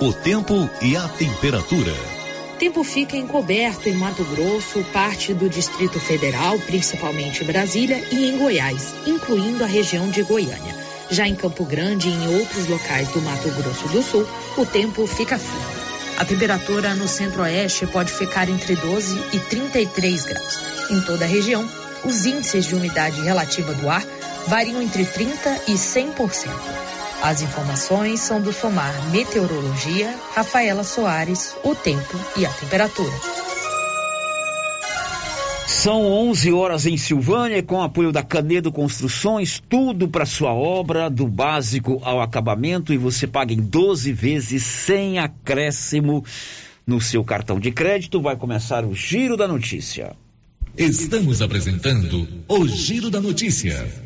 o tempo e a temperatura. Tempo fica encoberto em Mato Grosso, parte do Distrito Federal, principalmente Brasília, e em Goiás, incluindo a região de Goiânia. Já em Campo Grande e em outros locais do Mato Grosso do Sul, o tempo fica firme. A temperatura no centro-oeste pode ficar entre 12 e 33 graus. Em toda a região, os índices de umidade relativa do ar variam entre 30 e 100%. As informações são do Somar Meteorologia, Rafaela Soares, o tempo e a temperatura. São 11 horas em Silvânia, com apoio da Canedo Construções, tudo para sua obra, do básico ao acabamento, e você paga em 12 vezes sem acréscimo no seu cartão de crédito. Vai começar o Giro da Notícia. Estamos apresentando o Giro da Notícia.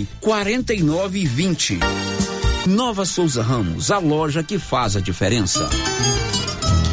49 e 20. Nova Souza Ramos, a loja que faz a diferença.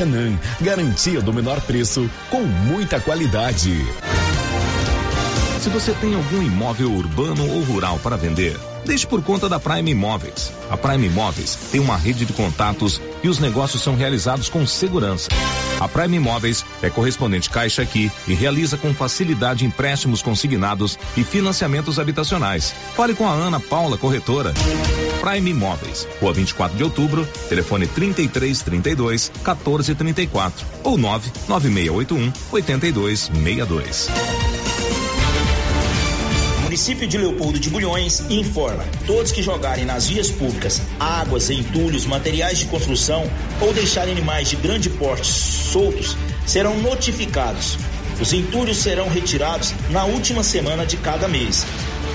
Maracanã, garantia do menor preço com muita qualidade. Se você tem algum imóvel urbano ou rural para vender, deixe por conta da Prime Imóveis. A Prime Imóveis tem uma rede de contatos e os negócios são realizados com segurança. A Prime Imóveis é correspondente Caixa aqui e realiza com facilidade empréstimos consignados e financiamentos habitacionais. Fale com a Ana Paula Corretora. Prime Imóveis, Rua 24 de Outubro, telefone 3332 1434 ou 99681 8262. município de Leopoldo de Bulhões informa: todos que jogarem nas vias públicas águas, entulhos, materiais de construção ou deixarem animais de grande porte soltos serão notificados. Os entulhos serão retirados na última semana de cada mês.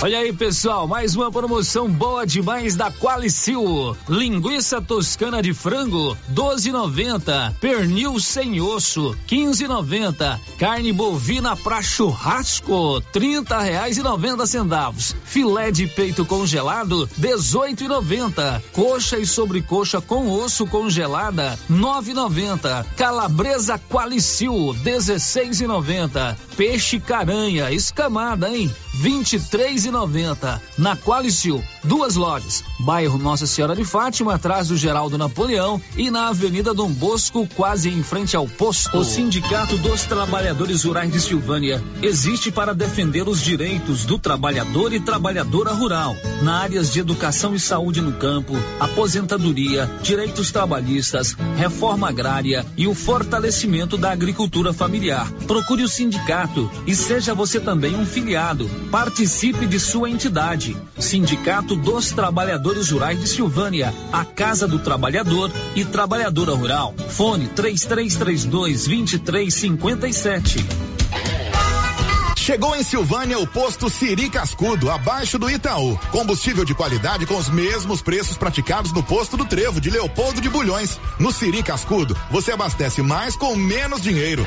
Olha aí, pessoal, mais uma promoção boa demais da Qualicil. Linguiça toscana de frango, 12,90. Pernil sem osso, 15,90. Carne bovina para churrasco, 30 reais e 90 centavos. Filé de peito congelado, 18,90. Coxa e sobrecoxa com osso congelada, 9,90. Calabresa Qualicil, 16,90. Peixe caranha escamada, hein? 23,90. Na Qualicil, duas lojas. Bairro Nossa Senhora de Fátima, atrás do Geraldo Napoleão e na Avenida Dom Bosco, quase em frente ao posto. O Sindicato dos Trabalhadores Rurais de Silvânia existe para defender os direitos do trabalhador e trabalhadora rural na áreas de educação e saúde no campo, aposentadoria, direitos trabalhistas, reforma agrária e o fortalecimento da agricultura familiar. Procure o sindicato e seja você também um filiado. Participe de sua entidade. Sindicato dos Trabalhadores Rurais de Silvânia, a Casa do Trabalhador e Trabalhadora Rural. Fone 3332 2357. Chegou em Silvânia o posto Siri Cascudo, abaixo do Itaú. Combustível de qualidade com os mesmos preços praticados no posto do Trevo de Leopoldo de Bulhões. No Siri Cascudo, você abastece mais com menos dinheiro.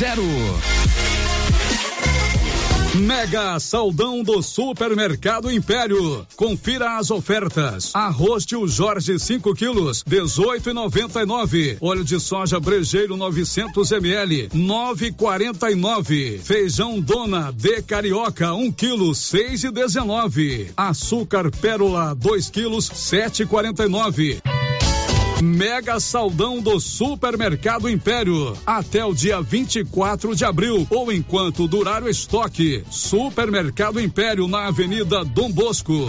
zero. Mega Saldão do Supermercado Império. Confira as ofertas. Arroz tio Jorge 5 quilos, 18,99. Óleo de soja brejeiro 900 ml, 9,49. Feijão Dona de Carioca 1 quilo, 6,19. Açúcar Pérola 2 quilos, 7,49. Mega Saldão do Supermercado Império. Até o dia 24 de abril ou enquanto durar o estoque. Supermercado Império na Avenida Dom Bosco.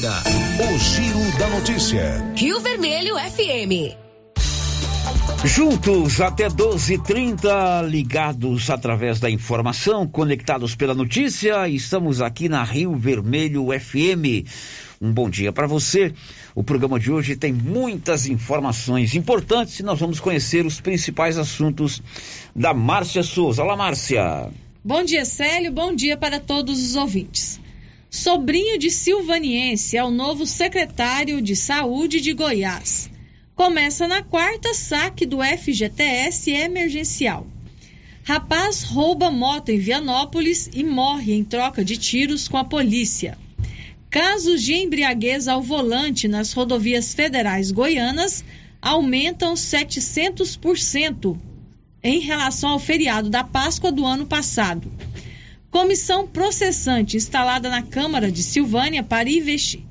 Gameleira. O Giro da Notícia. Rio Vermelho FM. Juntos até 12:30 ligados através da informação, conectados pela notícia, estamos aqui na Rio Vermelho FM. Um bom dia para você. O programa de hoje tem muitas informações importantes e nós vamos conhecer os principais assuntos da Márcia Souza. Olá, Márcia. Bom dia, Célio. Bom dia para todos os ouvintes. Sobrinho de Silvaniense é o novo secretário de Saúde de Goiás. Começa na quarta saque do FGTS emergencial. Rapaz rouba moto em Vianópolis e morre em troca de tiros com a polícia. Casos de embriaguez ao volante nas rodovias federais goianas aumentam 700%. em relação ao feriado da Páscoa do ano passado. Comissão processante instalada na Câmara de Silvânia para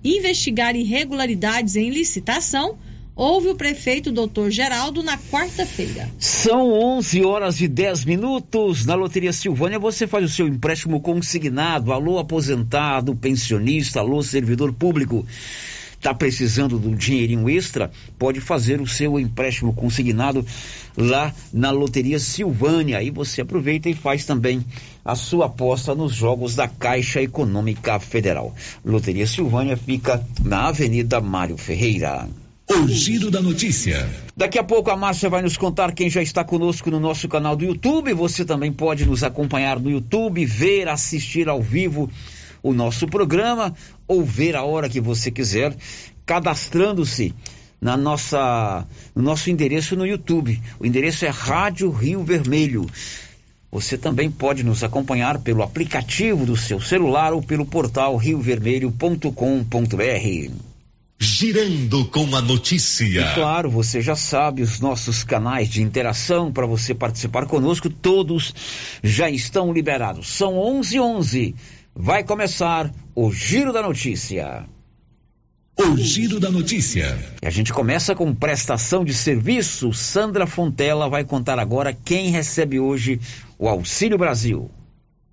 investigar irregularidades em licitação Houve o prefeito doutor Geraldo na quarta-feira. São 11 horas e 10 minutos. Na Loteria Silvânia você faz o seu empréstimo consignado. Alô, aposentado, pensionista, alô, servidor público. Está precisando de um dinheirinho extra? Pode fazer o seu empréstimo consignado lá na Loteria Silvânia. Aí você aproveita e faz também a sua aposta nos jogos da Caixa Econômica Federal. Loteria Silvânia fica na Avenida Mário Ferreira. O Giro da Notícia. Daqui a pouco a Márcia vai nos contar quem já está conosco no nosso canal do YouTube. Você também pode nos acompanhar no YouTube, ver, assistir ao vivo o nosso programa ou ver a hora que você quiser, cadastrando-se na nossa no nosso endereço no YouTube. O endereço é Rádio Rio Vermelho. Você também pode nos acompanhar pelo aplicativo do seu celular ou pelo portal riovermelho.com.br. Girando com a notícia. E claro, você já sabe, os nossos canais de interação para você participar conosco, todos já estão liberados. São 11 11 Vai começar o Giro da Notícia. O Giro da Notícia. E a gente começa com prestação de serviço. Sandra Fontela vai contar agora quem recebe hoje o Auxílio Brasil.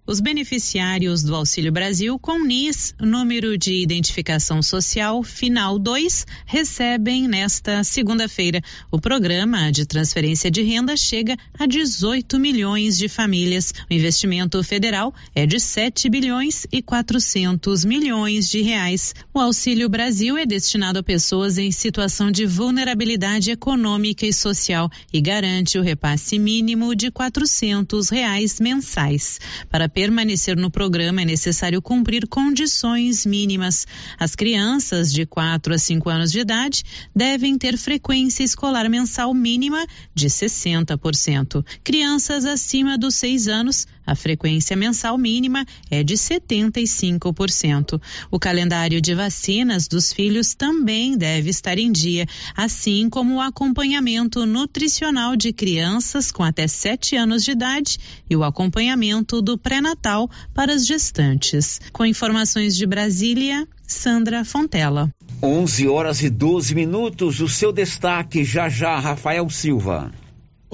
Os beneficiários do Auxílio Brasil com NIS, número de identificação social final 2, recebem nesta segunda-feira. O programa de transferência de renda chega a 18 milhões de famílias. O investimento federal é de 7 bilhões e 400 milhões de reais. O Auxílio Brasil é destinado a pessoas em situação de vulnerabilidade econômica e social e garante o repasse mínimo de 400 reais mensais. Para permanecer no programa é necessário cumprir condições mínimas. As crianças de 4 a 5 anos de idade devem ter frequência escolar mensal mínima de 60%. Crianças acima dos 6 anos a frequência mensal mínima é de 75%. O calendário de vacinas dos filhos também deve estar em dia, assim como o acompanhamento nutricional de crianças com até 7 anos de idade e o acompanhamento do pré-natal para as gestantes. Com informações de Brasília, Sandra Fontela. 11 horas e 12 minutos. O seu destaque já já, Rafael Silva.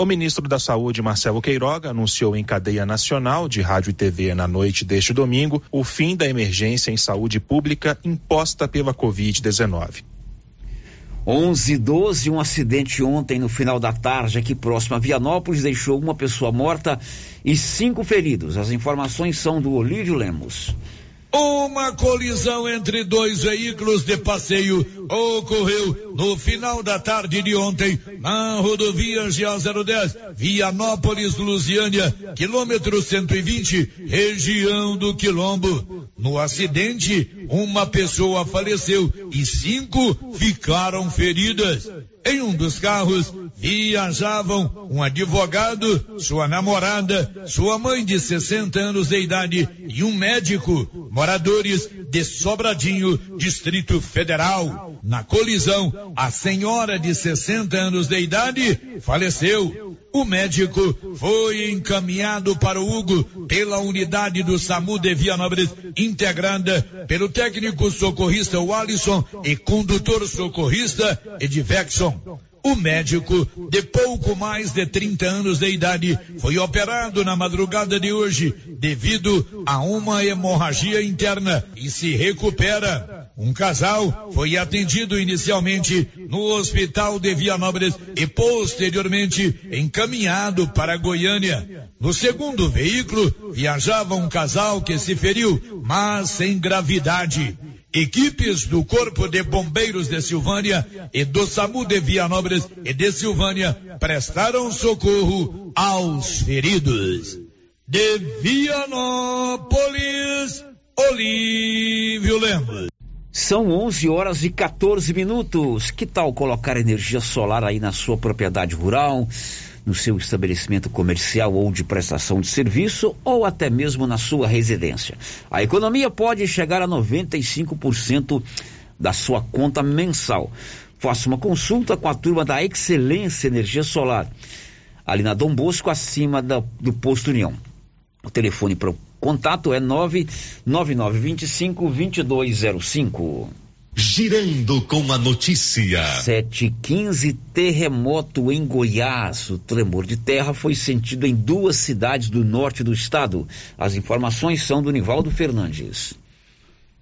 O ministro da Saúde, Marcelo Queiroga, anunciou em cadeia nacional de rádio e TV na noite deste domingo o fim da emergência em saúde pública imposta pela Covid-19. 11 e 12, um acidente ontem no final da tarde aqui próximo a Vianópolis deixou uma pessoa morta e cinco feridos. As informações são do Olívio Lemos. Uma colisão entre dois veículos de passeio ocorreu no final da tarde de ontem na rodovia GA 010, Vianópolis, Lusiânia, quilômetro 120, região do Quilombo. No acidente, uma pessoa faleceu e cinco ficaram feridas. Em um dos carros viajavam um advogado, sua namorada, sua mãe de 60 anos de idade e um médico, moradores de Sobradinho, Distrito Federal. Na colisão, a senhora de 60 anos de idade faleceu. O médico foi encaminhado para o Hugo pela unidade do SAMU de Vianópolis, integrada pelo técnico socorrista Wallison e condutor socorrista Edivexon. O médico, de pouco mais de 30 anos de idade, foi operado na madrugada de hoje devido a uma hemorragia interna e se recupera. Um casal foi atendido inicialmente no hospital de Vianópolis e posteriormente encaminhado para Goiânia. No segundo veículo viajava um casal que se feriu, mas sem gravidade. Equipes do Corpo de Bombeiros de Silvânia e do SAMU de Vianópolis e de Silvânia prestaram socorro aos feridos. De Vianópolis, Olívio Lemos. São 11 horas e 14 minutos. Que tal colocar energia solar aí na sua propriedade rural? No seu estabelecimento comercial ou de prestação de serviço ou até mesmo na sua residência. A economia pode chegar a 95% da sua conta mensal. Faça uma consulta com a turma da Excelência Energia Solar. ali na Dom Bosco, acima da, do posto União. O telefone para o contato é 99925 2205. Girando com a notícia. 715 terremoto em Goiás. O tremor de terra foi sentido em duas cidades do norte do estado. As informações são do Nivaldo Fernandes.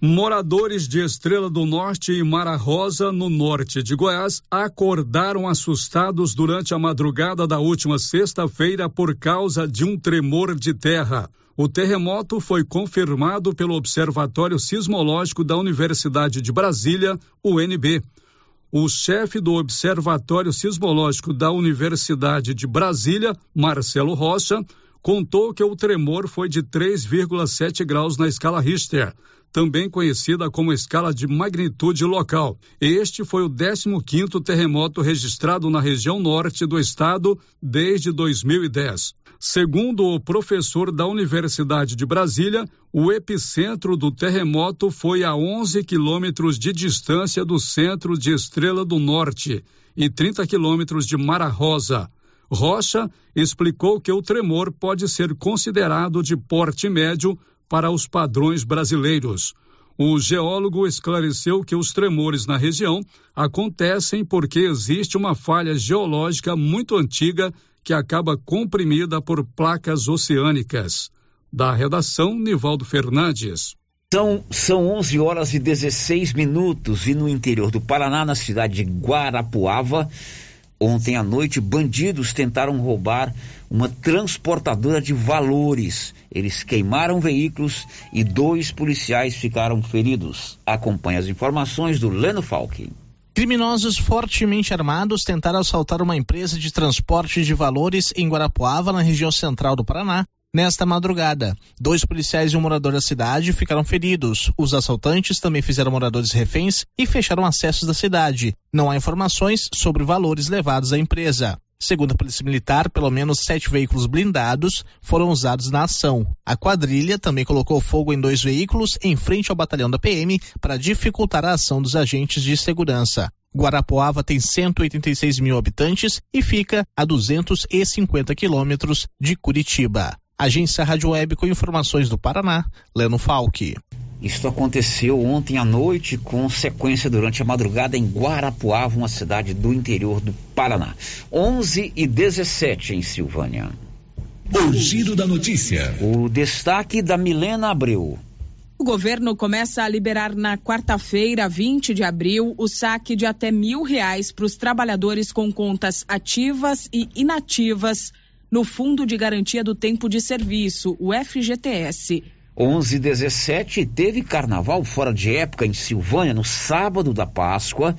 Moradores de Estrela do Norte e Mara Rosa, no norte de Goiás, acordaram assustados durante a madrugada da última sexta-feira por causa de um tremor de terra. O terremoto foi confirmado pelo Observatório Sismológico da Universidade de Brasília, UNB. O chefe do Observatório Sismológico da Universidade de Brasília, Marcelo Rocha, contou que o tremor foi de 3,7 graus na escala Richter, também conhecida como escala de magnitude local. Este foi o 15º terremoto registrado na região norte do estado desde 2010. Segundo o professor da Universidade de Brasília, o epicentro do terremoto foi a 11 quilômetros de distância do centro de Estrela do Norte e 30 quilômetros de Mara Rosa. Rocha explicou que o tremor pode ser considerado de porte médio para os padrões brasileiros. O geólogo esclareceu que os tremores na região acontecem porque existe uma falha geológica muito antiga que acaba comprimida por placas oceânicas. Da redação, Nivaldo Fernandes. São, são 11 horas e 16 minutos e no interior do Paraná, na cidade de Guarapuava, ontem à noite, bandidos tentaram roubar uma transportadora de valores. Eles queimaram veículos e dois policiais ficaram feridos. Acompanhe as informações do Leno Falck. Criminosos fortemente armados tentaram assaltar uma empresa de transporte de valores em Guarapuava, na região central do Paraná, nesta madrugada. Dois policiais e um morador da cidade ficaram feridos. Os assaltantes também fizeram moradores reféns e fecharam acessos da cidade. Não há informações sobre valores levados à empresa. Segundo a Polícia Militar, pelo menos sete veículos blindados foram usados na ação. A quadrilha também colocou fogo em dois veículos em frente ao batalhão da PM para dificultar a ação dos agentes de segurança. Guarapuava tem 186 mil habitantes e fica a 250 quilômetros de Curitiba. Agência Rádio Web com informações do Paraná, Leno Falck. Isto aconteceu ontem à noite, com sequência durante a madrugada em Guarapuava, uma cidade do interior do Paraná. 11 e 17 em Silvânia. O giro da notícia. O destaque da Milena Abreu. O governo começa a liberar na quarta-feira, 20 de abril, o saque de até mil reais para os trabalhadores com contas ativas e inativas no Fundo de Garantia do Tempo de Serviço, o FGTS. 11 17 teve carnaval fora de época em Silvânia no sábado da Páscoa,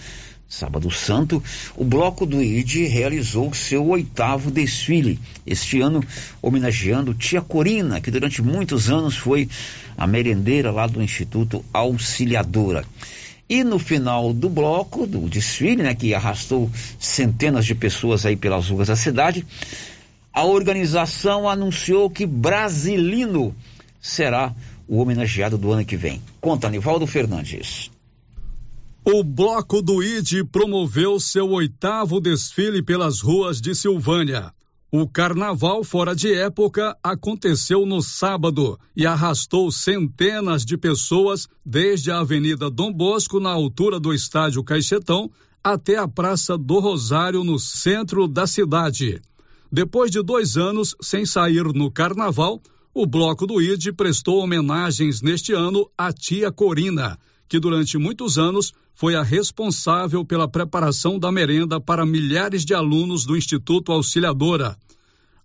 sábado santo, o bloco do ID realizou seu oitavo desfile, este ano homenageando tia Corina, que durante muitos anos foi a merendeira lá do Instituto Auxiliadora. E no final do bloco, do desfile, né, que arrastou centenas de pessoas aí pelas ruas da cidade, a organização anunciou que Brasilino será o homenageado do ano que vem. Conta, Nivaldo Fernandes. O Bloco do ID promoveu seu oitavo desfile pelas ruas de Silvânia. O carnaval fora de época aconteceu no sábado e arrastou centenas de pessoas desde a Avenida Dom Bosco, na altura do Estádio Caixetão, até a Praça do Rosário, no centro da cidade. Depois de dois anos sem sair no carnaval, o Bloco do ID prestou homenagens neste ano à tia Corina, que durante muitos anos foi a responsável pela preparação da merenda para milhares de alunos do Instituto Auxiliadora.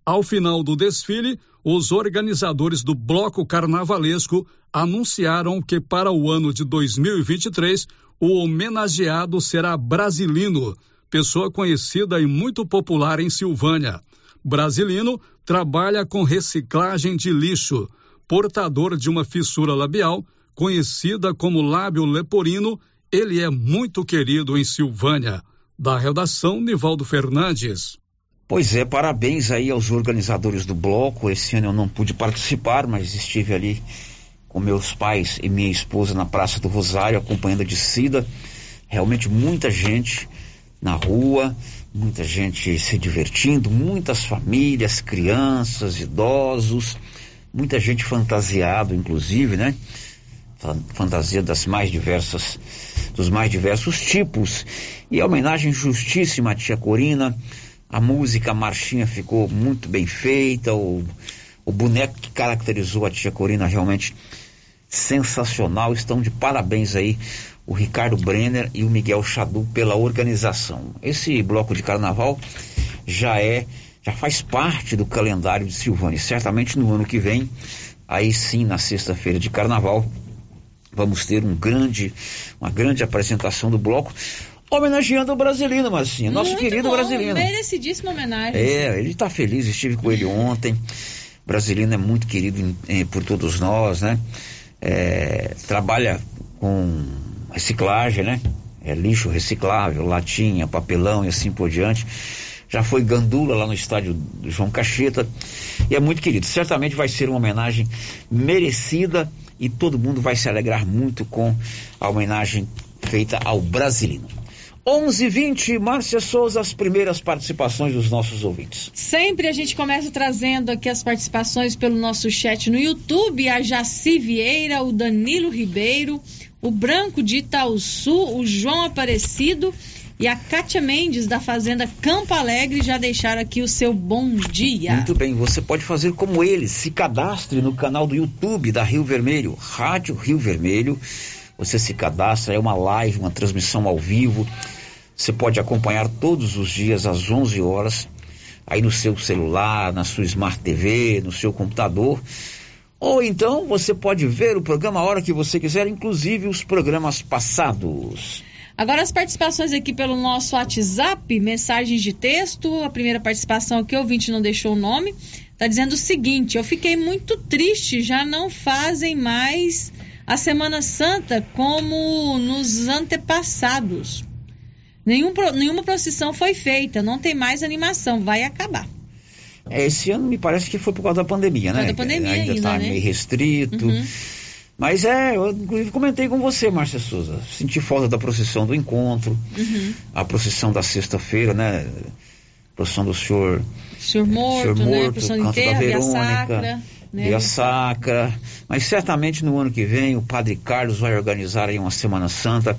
Ao final do desfile, os organizadores do Bloco Carnavalesco anunciaram que para o ano de 2023 o homenageado será Brasilino, pessoa conhecida e muito popular em Silvânia. Brasilino trabalha com reciclagem de lixo, portador de uma fissura labial, conhecida como lábio leporino, ele é muito querido em Silvânia. Da redação, Nivaldo Fernandes. Pois é, parabéns aí aos organizadores do bloco. Esse ano eu não pude participar, mas estive ali com meus pais e minha esposa na Praça do Rosário, acompanhando a descida. Realmente muita gente na rua, muita gente se divertindo, muitas famílias, crianças, idosos, muita gente fantasiado, inclusive, né? Fantasia das mais diversas, dos mais diversos tipos. E a homenagem justíssima à tia Corina. A música, a marchinha ficou muito bem feita. O, o boneco que caracterizou a tia Corina realmente sensacional. Estão de parabéns aí o Ricardo Brenner e o Miguel Chadu pela organização. Esse bloco de carnaval já é, já faz parte do calendário de Silvânia. Certamente no ano que vem, aí sim, na sexta-feira de carnaval, vamos ter um grande, uma grande apresentação do bloco. Homenageando o brasileiro, Marcinha, nosso Muito querido bom, brasileiro. Merecidíssima homenagem. É, ele está feliz, estive com ele ontem. Brasileiro é muito querido eh, por todos nós, né? É, trabalha com reciclagem, né? É lixo reciclável, latinha, papelão e assim por diante. Já foi gandula lá no estádio do João Cacheta e é muito querido. Certamente vai ser uma homenagem merecida e todo mundo vai se alegrar muito com a homenagem feita ao brasileiro. 11:20 Márcia Souza, as primeiras participações dos nossos ouvintes. Sempre a gente começa trazendo aqui as participações pelo nosso chat no YouTube, a Jaci Vieira, o Danilo Ribeiro, o Branco de Itaúsu, o João Aparecido e a Kátia Mendes da Fazenda Campo Alegre já deixaram aqui o seu bom dia. Muito bem, você pode fazer como eles, se cadastre no canal do YouTube da Rio Vermelho, Rádio Rio Vermelho. Você se cadastra, é uma live, uma transmissão ao vivo. Você pode acompanhar todos os dias às 11 horas, aí no seu celular, na sua Smart TV, no seu computador. Ou então você pode ver o programa a hora que você quiser, inclusive os programas passados. Agora as participações aqui pelo nosso WhatsApp, mensagens de texto. A primeira participação aqui, o ouvinte não deixou o nome. Está dizendo o seguinte: eu fiquei muito triste, já não fazem mais a Semana Santa como nos antepassados. Nenhum, nenhuma procissão foi feita, não tem mais animação, vai acabar. É, esse ano me parece que foi por causa da pandemia, né? Da pandemia ainda está né? meio restrito. Uhum. Mas é, eu inclusive comentei com você, Márcia Souza. Senti falta da procissão do encontro, uhum. a procissão da sexta-feira, né? Procissão do senhor. Senhor morto, senhor né? morto Procissão canto inteira, da Verônica. sacra. Né? Via Sacra, mas certamente no ano que vem o Padre Carlos vai organizar aí uma Semana Santa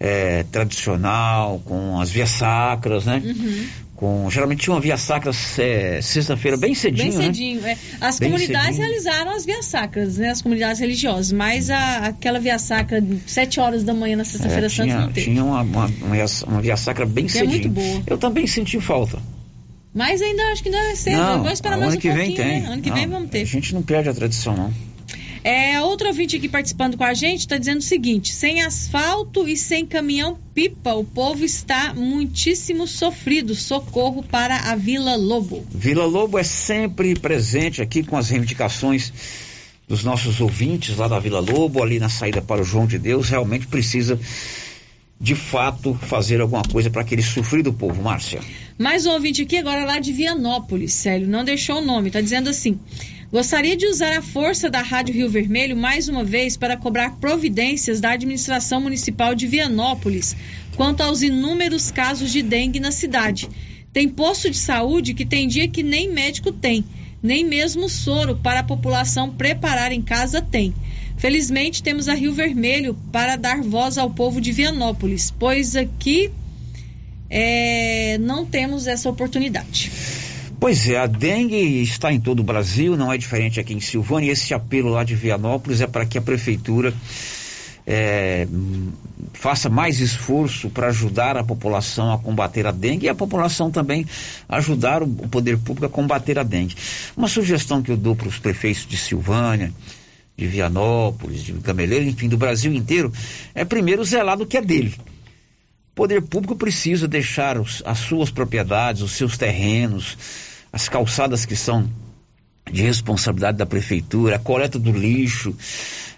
é, tradicional, com as vias sacras, né? Uhum. Com, geralmente tinha uma via sacra é, sexta-feira bem cedinho, Bem cedinho, é. As Bem comunidades cedinho. realizaram as vias sacras, né? As comunidades religiosas, mas a, aquela via sacra de sete horas da manhã na né? sexta-feira É, santa tinha, não teve. tinha uma, uma, uma, via- uma via sacra bem Que é cedinho. muito boa. Eu também senti falta. Mas ainda acho que ainda é cedo. não, vamos esperar ano mais um que pouquinho, vem tem. né? Ano que Não, vem vamos ter. A gente não perde a tradição, não. É, outro ouvinte aqui participando com a gente está dizendo o seguinte: sem asfalto e sem caminhão-pipa, o povo está muitíssimo sofrido. Socorro para a Vila Lobo. Vila Lobo é sempre presente aqui com as reivindicações dos nossos ouvintes lá da Vila Lobo, ali na saída para o João de Deus, realmente precisa de fato fazer alguma coisa para aquele sofrido povo, Márcia. Mais um ouvinte aqui, agora lá de Vianópolis, Célio, não deixou o nome, está dizendo assim: gostaria de usar a força da Rádio Rio Vermelho mais uma vez para cobrar providências da administração municipal de Vianópolis quanto aos inúmeros casos de dengue na cidade. Tem posto de saúde que tem dia que nem médico tem, nem mesmo soro para a população preparar em casa tem. Felizmente temos a Rio Vermelho para dar voz ao povo de Vianópolis, pois aqui é, não temos essa oportunidade. Pois é, a dengue está em todo o Brasil, não é diferente aqui em Silvânia. Esse apelo lá de Vianópolis é para que a prefeitura é, faça mais esforço para ajudar a população a combater a dengue e a população também ajudar o poder público a combater a dengue. Uma sugestão que eu dou para os prefeitos de Silvânia, de Vianópolis, de Gameleira, enfim, do Brasil inteiro, é primeiro zelar do que é dele. O poder público precisa deixar os- as suas propriedades, os seus terrenos, as calçadas que são de responsabilidade da prefeitura, a coleta do lixo,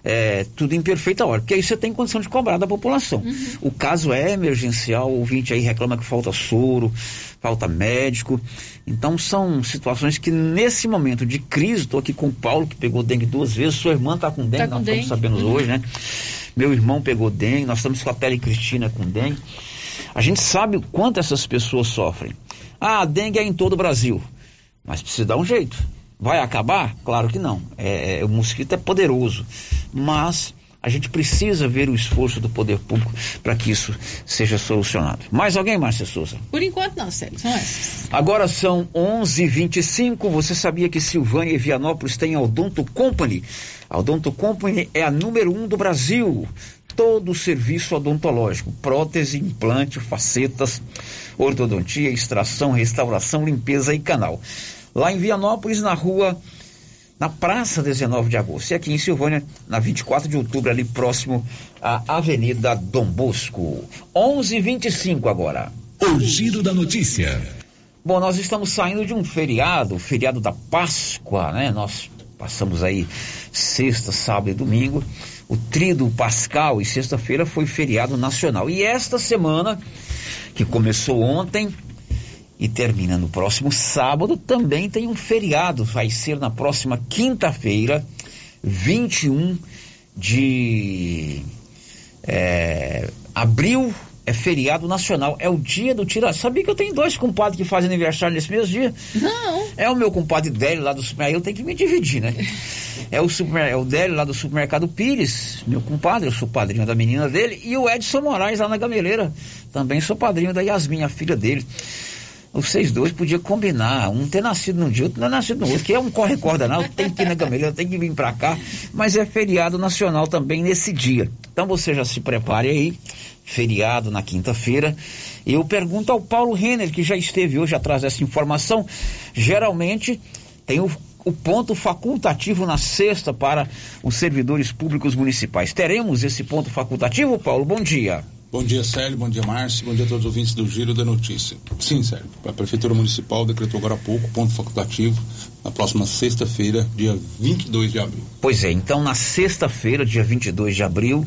é, tudo em perfeita ordem, porque aí você tem condição de cobrar da população. O caso é emergencial, o ouvinte aí reclama que falta soro, falta médico. Então são situações que nesse momento de crise, estou aqui com o Paulo, que pegou dengue duas vezes, sua irmã está com dengue, Tá com nós dengue. estamos sabendo Uhum. hoje, né? Meu irmão pegou dengue, nós estamos com a Tele Cristina com dengue. A gente sabe o quanto essas pessoas sofrem. Ah, a dengue é em todo o Brasil, mas precisa dar um jeito. Vai acabar? Claro que não. É, é, o mosquito é poderoso, mas a gente precisa ver o esforço do poder público para que isso seja solucionado. Mais alguém, Márcia Souza? Por enquanto não, Sérgio, são essas. Agora são 11:25. Você sabia que Silvânia e Vianópolis têm a Odonto Company? A Odonto Company é a número um do Brasil. Todo o serviço odontológico, prótese, implante, facetas, ortodontia, extração, restauração, limpeza e canal. Lá em Vianópolis, na rua na Praça 19 de Agosto. E aqui em Silvânia, na 24 de outubro, ali próximo à Avenida Dom Bosco. 11:25 agora. O giro da notícia. Bom, nós estamos saindo de um feriado, o feriado da Páscoa, né? Nós passamos aí sexta, sábado e domingo. O trido pascal e sexta-feira foi feriado nacional. E esta semana, que começou ontem, e termina no próximo sábado. Também tem um feriado, vai ser na próxima quinta-feira, 21 de é, abril. É feriado nacional, é o dia do tira. Sabia que eu tenho dois compadres que fazem aniversário nesse mesmo dia? Não. É o meu compadre Délio lá do supermercado, eu tenho que me dividir, né? É o, super, é o Délio lá do supermercado Pires, meu compadre, eu sou padrinho da menina dele, e o Edson Moraes lá na Gameleira, também sou padrinho da Yasmin, a filha dele vocês dois podiam combinar, um ter nascido num dia, outro não é nascido no outro, que é um corre-corda não, tem que ir na Gameleira, tem que vir para cá, mas é feriado nacional também nesse dia. Então você já se prepare aí, feriado na quinta-feira. Eu pergunto ao Paulo Renner, que já esteve hoje atrás dessa informação, geralmente tem o, o ponto facultativo na sexta para os servidores públicos municipais. Teremos esse ponto facultativo, Paulo? Bom dia. Bom dia, Célio. Bom dia, Márcio. Bom dia a todos os ouvintes do Giro da Notícia. Sim, Célio. A Prefeitura Municipal decretou agora há pouco ponto facultativo na próxima sexta-feira, dia 22 de abril. Pois é, então na sexta-feira, dia 22 de abril,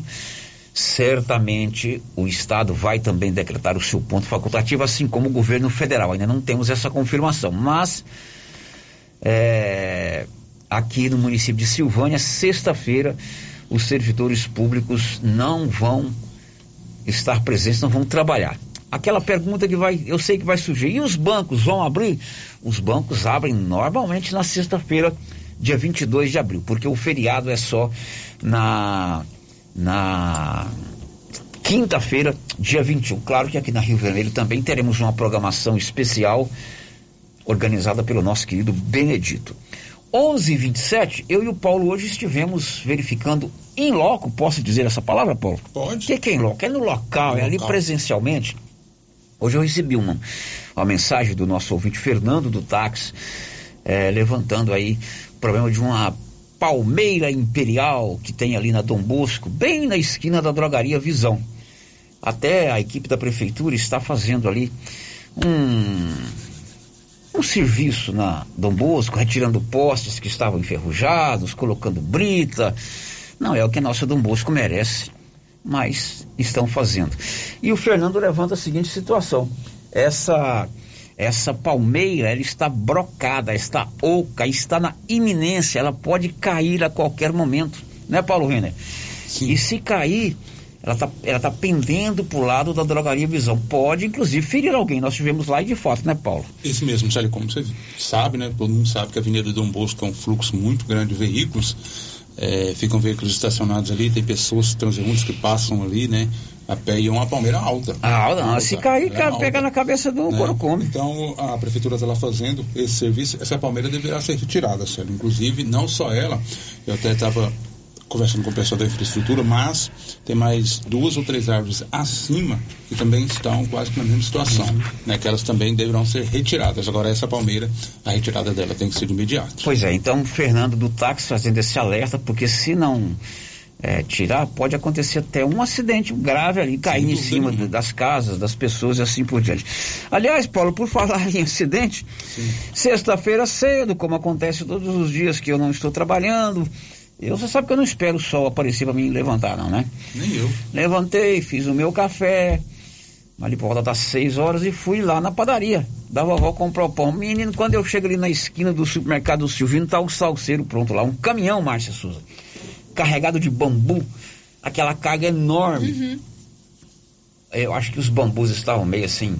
certamente o Estado vai também decretar o seu ponto facultativo, assim como o governo federal. Ainda não temos essa confirmação, mas é, aqui no município de Silvânia, sexta-feira, os servidores públicos não vão estar presentes, não vão trabalhar. Aquela pergunta que vai, eu sei que vai surgir, e os bancos vão abrir? Os bancos abrem normalmente na sexta-feira, dia 22 de abril, porque o feriado é só na na quinta-feira, dia 21. Claro que aqui na Rio Vermelho também teremos uma programação especial organizada pelo nosso querido Benedito. 11:27 eu e o Paulo hoje estivemos verificando em loco, posso dizer essa palavra, Paulo? Pode. O que, que é em loco? É no local, no é local. ali presencialmente. Hoje eu recebi uma, uma mensagem do nosso ouvinte Fernando do táxi, é, levantando aí o problema de uma palmeira imperial que tem ali na Dom Bosco, bem na esquina da drogaria Visão. Até a equipe da prefeitura está fazendo ali um um serviço na Dom Bosco, retirando postes que estavam enferrujados, colocando brita. Não é o que a nossa Dom Bosco merece, mas estão fazendo. E o Fernando levanta a seguinte situação: essa essa palmeira ela está brocada, está oca, está na iminência, ela pode cair a qualquer momento, né, Paulo Renner? Sim. E se cair, ela está ela tá pendendo para o lado da drogaria Visão. Pode, inclusive, ferir alguém. Nós tivemos lá e de foto, né, Paulo? Isso mesmo, Sérgio, como você sabe, né? Todo mundo sabe que a Avenida Dom Bosco é um fluxo muito grande de veículos. É, ficam veículos estacionados ali, tem pessoas transeuntes que passam ali, né? A pé e uma palmeira alta. Ah, alta, alta. se cair, é pega na cabeça do né? Então, a prefeitura está lá fazendo esse serviço. Essa palmeira deverá ser retirada, Sérgio. Inclusive, não só ela, eu até estava conversando com o pessoal da infraestrutura, mas tem mais duas ou três árvores acima que também estão quase que na mesma situação, uhum. né? Que elas também deverão ser retiradas. Agora essa palmeira, a retirada dela tem que ser de imediato. Pois é, então Fernando do táxi fazendo esse alerta, porque se não é, tirar, pode acontecer até um acidente grave ali, cair em cima de, das casas, das pessoas e assim por diante. Aliás, Paulo, por falar em acidente, sexta-feira cedo, como acontece todos os dias que eu não estou trabalhando, eu, você sabe que eu não espero o sol aparecer para mim levantar, não, né? Nem eu. Levantei, fiz o meu café, ali por volta das 6 horas e fui lá na padaria da vovó comprar o pão. Menino, quando eu chego ali na esquina do supermercado do Silvino, tá um salseiro pronto lá, um caminhão, Márcia Souza, carregado de bambu, aquela carga enorme. Uhum. eu acho que os bambus estavam meio assim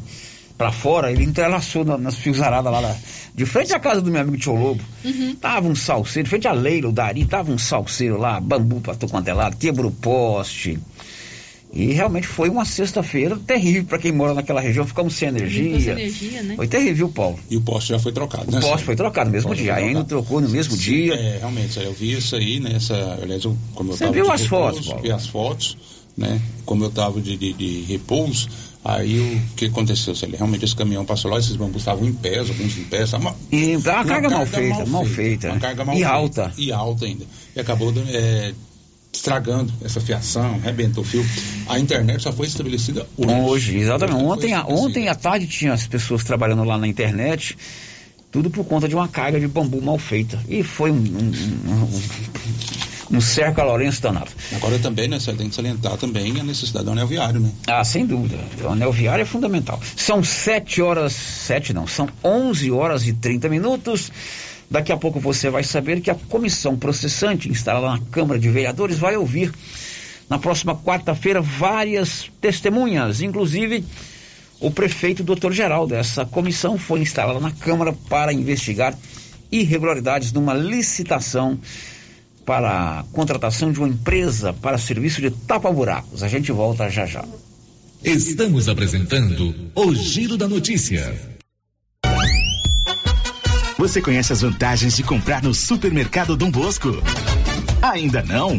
para fora, ele entrelaçou na, nas fiozaradas lá, lá, de frente à casa do meu amigo Tio Lobo. Uhum. Tava um salseiro, de frente à Leila, o Dari, tava um salseiro lá, bambu pra todo quanto é lado, quebrou poste. E realmente foi uma sexta-feira terrível para quem mora naquela região, ficamos sem energia. Sem energia né? Foi terrível, Paulo. E o poste já foi trocado, o né? O poste foi trocado no mesmo dia, ainda trocou no mesmo Sim, dia. É, realmente, eu vi isso aí, né? Essa, aliás, eu, como eu Você viu as repouso, fotos, Paulo? Vi as fotos, né? Como eu tava de, de, de repouso, Aí o que aconteceu? Se ele, realmente esse caminhão passou lá, esses bambus estavam em pé, alguns em pé. Uma, e uma, uma carga, mal feita, mal, mal feita. Uma carga mal e feita, alta. E alta ainda. E acabou é, estragando essa fiação, arrebentou o fio. A internet só foi estabelecida hoje. Hoje, exatamente. Ontem, a, ontem à tarde tinha as pessoas trabalhando lá na internet, tudo por conta de uma carga de bambu mal feita. E foi um, um, um, um cerco a Lourenço danado. Agora também, né, tem que salientar também a necessidade do anel viário, né? Ah, sem dúvida. O anel viário é fundamental. São sete horas, sete não, são onze horas e 30 minutos. Daqui a pouco você vai saber que a comissão processante instalada na Câmara de Vereadores vai ouvir na próxima quarta-feira várias testemunhas, inclusive o prefeito doutor Geraldo. Essa comissão foi instalada na Câmara para investigar irregularidades numa licitação para a contratação de uma empresa para serviço de tapa-buracos. A gente volta já já. Estamos apresentando o Giro da Notícia. Você conhece as vantagens de comprar no supermercado Dom Bosco? Ainda não?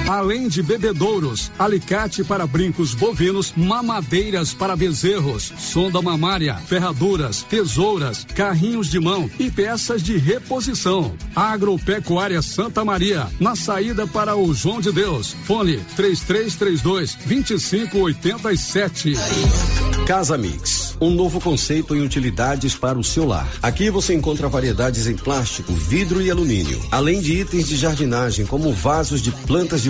Além de bebedouros, alicate para brincos bovinos, mamadeiras para bezerros, sonda mamária, ferraduras, tesouras, carrinhos de mão e peças de reposição. Agropecuária Santa Maria, na saída para o João de Deus. Fone 3332 2587. Casa Mix, um novo conceito em utilidades para o seu lar. Aqui você encontra variedades em plástico, vidro e alumínio, além de itens de jardinagem como vasos de plantas de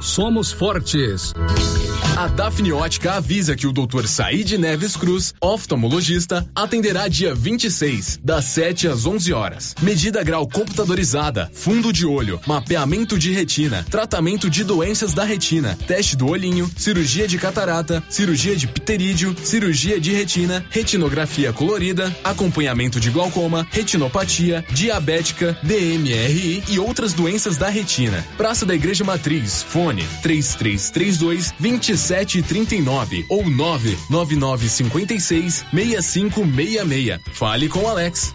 somos fortes. A Dafne Ótica avisa que o Dr. Said Neves Cruz, oftalmologista, atenderá dia 26, das 7 às 11 horas. Medida grau computadorizada, fundo de olho, mapeamento de retina, tratamento de doenças da retina, teste do olhinho, cirurgia de catarata, cirurgia de pterídeo, cirurgia de retina, retinografia colorida, acompanhamento de glaucoma, retinopatia, diabética, DMRI e outras doenças da retina. Praça da Igreja Matriz, fone 3332 2739 ou 99956 6566. Fale com Alex.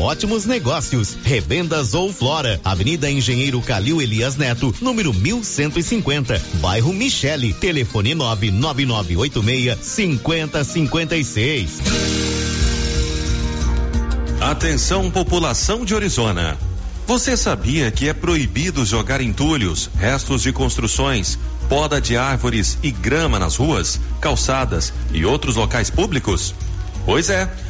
ótimos negócios. Revendas ou Flora, Avenida Engenheiro Calil Elias Neto, número 1150, bairro Michele, telefone 99986 5056. Atenção população de Orizona. Você sabia que é proibido jogar entulhos, restos de construções, poda de árvores e grama nas ruas, calçadas e outros locais públicos? Pois é.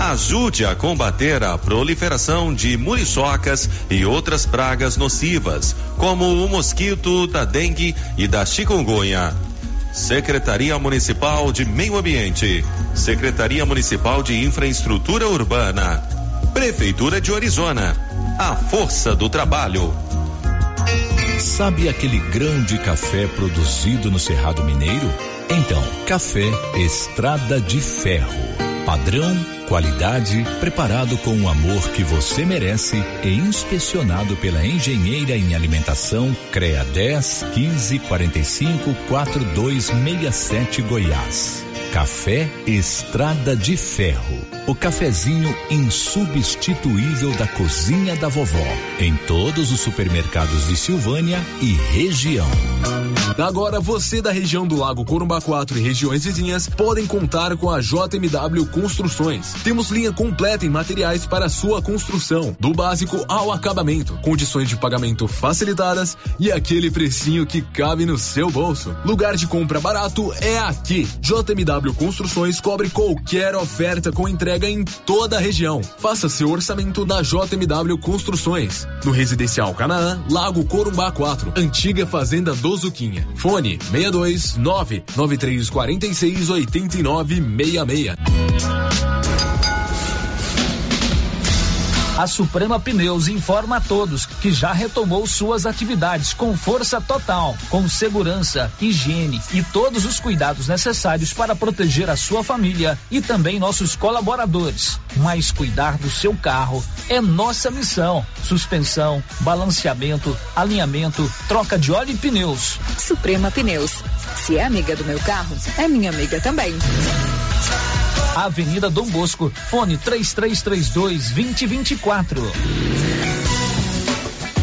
Ajude a combater a proliferação de muriçocas e outras pragas nocivas, como o mosquito da dengue e da chikungunya. Secretaria Municipal de Meio Ambiente, Secretaria Municipal de Infraestrutura Urbana, Prefeitura de Orizona. A força do trabalho. Sabe aquele grão de café produzido no Cerrado Mineiro? Então, café Estrada de Ferro. Padrão, qualidade, preparado com o amor que você merece e inspecionado pela engenheira em alimentação CREA 10 15 45 4267 Goiás. Café Estrada de Ferro. O cafezinho insubstituível da cozinha da vovó. Em todos os supermercados de Silvânia e região. Agora você da região do Lago Corumbá 4 e regiões vizinhas podem contar com a JMW Construções. Temos linha completa em materiais para sua construção, do básico ao acabamento, condições de pagamento facilitadas e aquele precinho que cabe no seu bolso. Lugar de compra barato é aqui. JMW Construções cobre qualquer oferta com entrega em toda a região. Faça seu orçamento na JMW Construções. No Residencial Canaã, Lago Corumbá 4, antiga Fazenda do Zuquinha. Fone 62 99346 8966. A Suprema Pneus informa a todos que já retomou suas atividades com força total, com segurança, higiene e todos os cuidados necessários para proteger a sua família e também nossos colaboradores. Mas cuidar do seu carro é nossa missão. Suspensão, balanceamento, alinhamento, troca de óleo e pneus. Suprema Pneus. Se é amiga do meu carro, é minha amiga também. Avenida Dom Bosco, fone 3332 2024.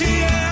É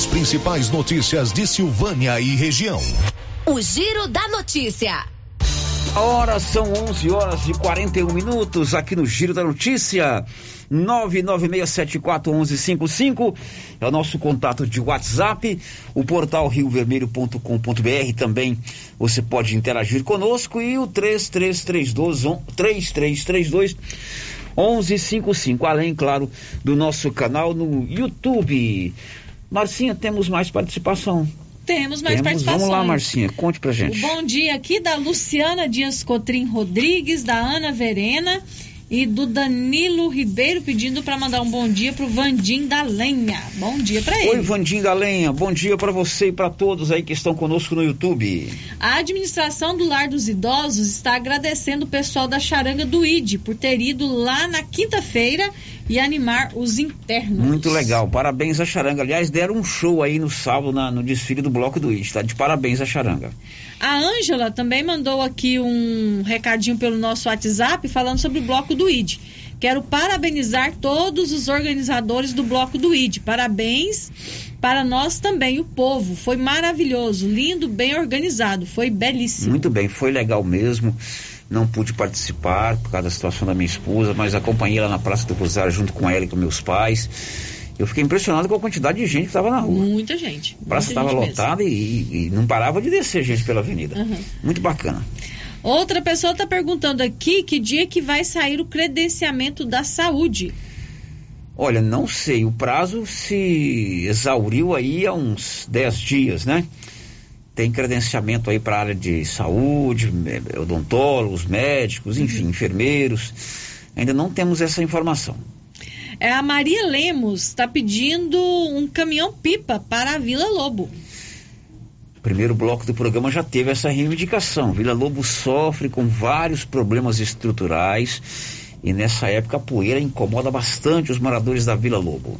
As principais notícias de Silvânia e região. O Giro da Notícia. Ora, são 11 horas e 41 minutos aqui no Giro da Notícia. 996741155 é o nosso contato de WhatsApp. O portal riovermelho.com.br também você pode interagir conosco e o 3332 3332 1155, além, claro, do nosso canal no YouTube. Marcinha, temos mais participação. Temos mais Temos. participações. Vamos lá, Marcinha, conte pra gente. O bom dia aqui da Luciana Dias Cotrim Rodrigues, da Ana Verena e do Danilo Ribeiro pedindo para mandar um bom dia pro Vandim da Lenha. Bom dia para ele. Oi, Vandim da Lenha, bom dia pra você e pra todos aí que estão conosco no YouTube. A administração do Lar dos Idosos está agradecendo o pessoal da Charanga do ID por ter ido lá na quinta-feira e animar os internos. Muito legal, parabéns à Charanga. Aliás, deram um show aí no sábado na- no desfile do Bloco do IT, tá? De parabéns à Charanga. A Ângela também mandou aqui um recadinho pelo nosso WhatsApp falando sobre o Bloco do ID. Quero parabenizar todos os organizadores do Bloco do ID. Parabéns para nós também, o povo. Foi maravilhoso, lindo, bem organizado. Foi belíssimo. Muito bem, foi legal mesmo. Não pude participar por causa da situação da minha esposa, mas acompanhei lá na Praça do Cruzário junto com ela e com meus pais. Eu fiquei impressionado com a quantidade de gente que estava na rua. Muita gente. A praça estava lotada e, e não parava de descer gente pela avenida. Uhum. Muito bacana. Outra pessoa está perguntando aqui que dia que vai sair o credenciamento da saúde. Olha, não sei, o prazo se exauriu aí há uns 10 dias, né? Tem credenciamento aí para a área de saúde, odontólogos, médicos, enfim, enfermeiros. Ainda não temos essa informação. É a Maria Lemos está pedindo um caminhão pipa para a Vila Lobo. O primeiro bloco do programa já teve essa reivindicação. Vila Lobo sofre com vários problemas estruturais e nessa época a poeira incomoda bastante os moradores da Vila Lobo.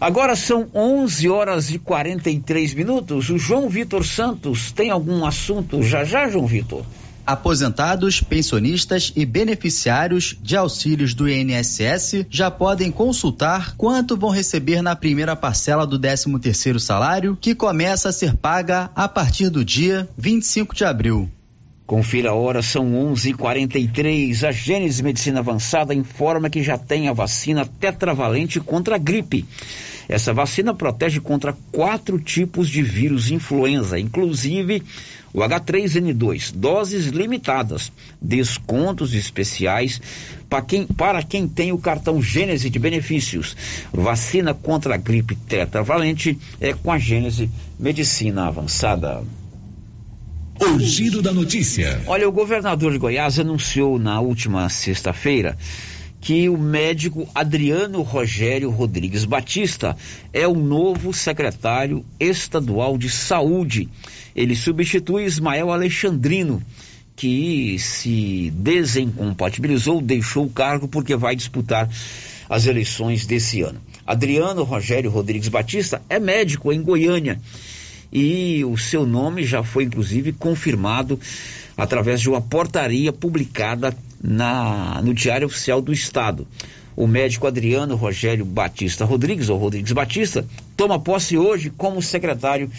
Agora são 11 horas e 43 minutos. O João Vitor Santos tem algum assunto já já, João Vitor? Aposentados, pensionistas e beneficiários de auxílios do INSS já podem consultar quanto vão receber na primeira parcela do 13º salário, que começa a ser paga a partir do dia 25 de abril. Confira a hora, são 11:43. A Gênesis Medicina Avançada informa que já tem a vacina tetravalente contra a gripe. Essa vacina protege contra quatro tipos de vírus influenza, inclusive o H3N2, doses limitadas, descontos especiais para quem, para quem tem o cartão Gênese de benefícios. Vacina contra a gripe tetravalente é com a Gênese Medicina Avançada. O giro da notícia. Olha, o governador de Goiás anunciou na última sexta-feira que o médico Adriano Rogério Rodrigues Batista é o novo secretário estadual de saúde. Ele substitui Ismael Alexandrino, que se desincompatibilizou, deixou o cargo porque vai disputar as eleições desse ano. Adriano Rogério Rodrigues Batista é médico em Goiânia e o seu nome já foi inclusive confirmado através de uma portaria publicada na, no Diário Oficial do Estado. O médico Adriano Rogério Batista Rodrigues, ou Rodrigues Batista, toma posse hoje como secretário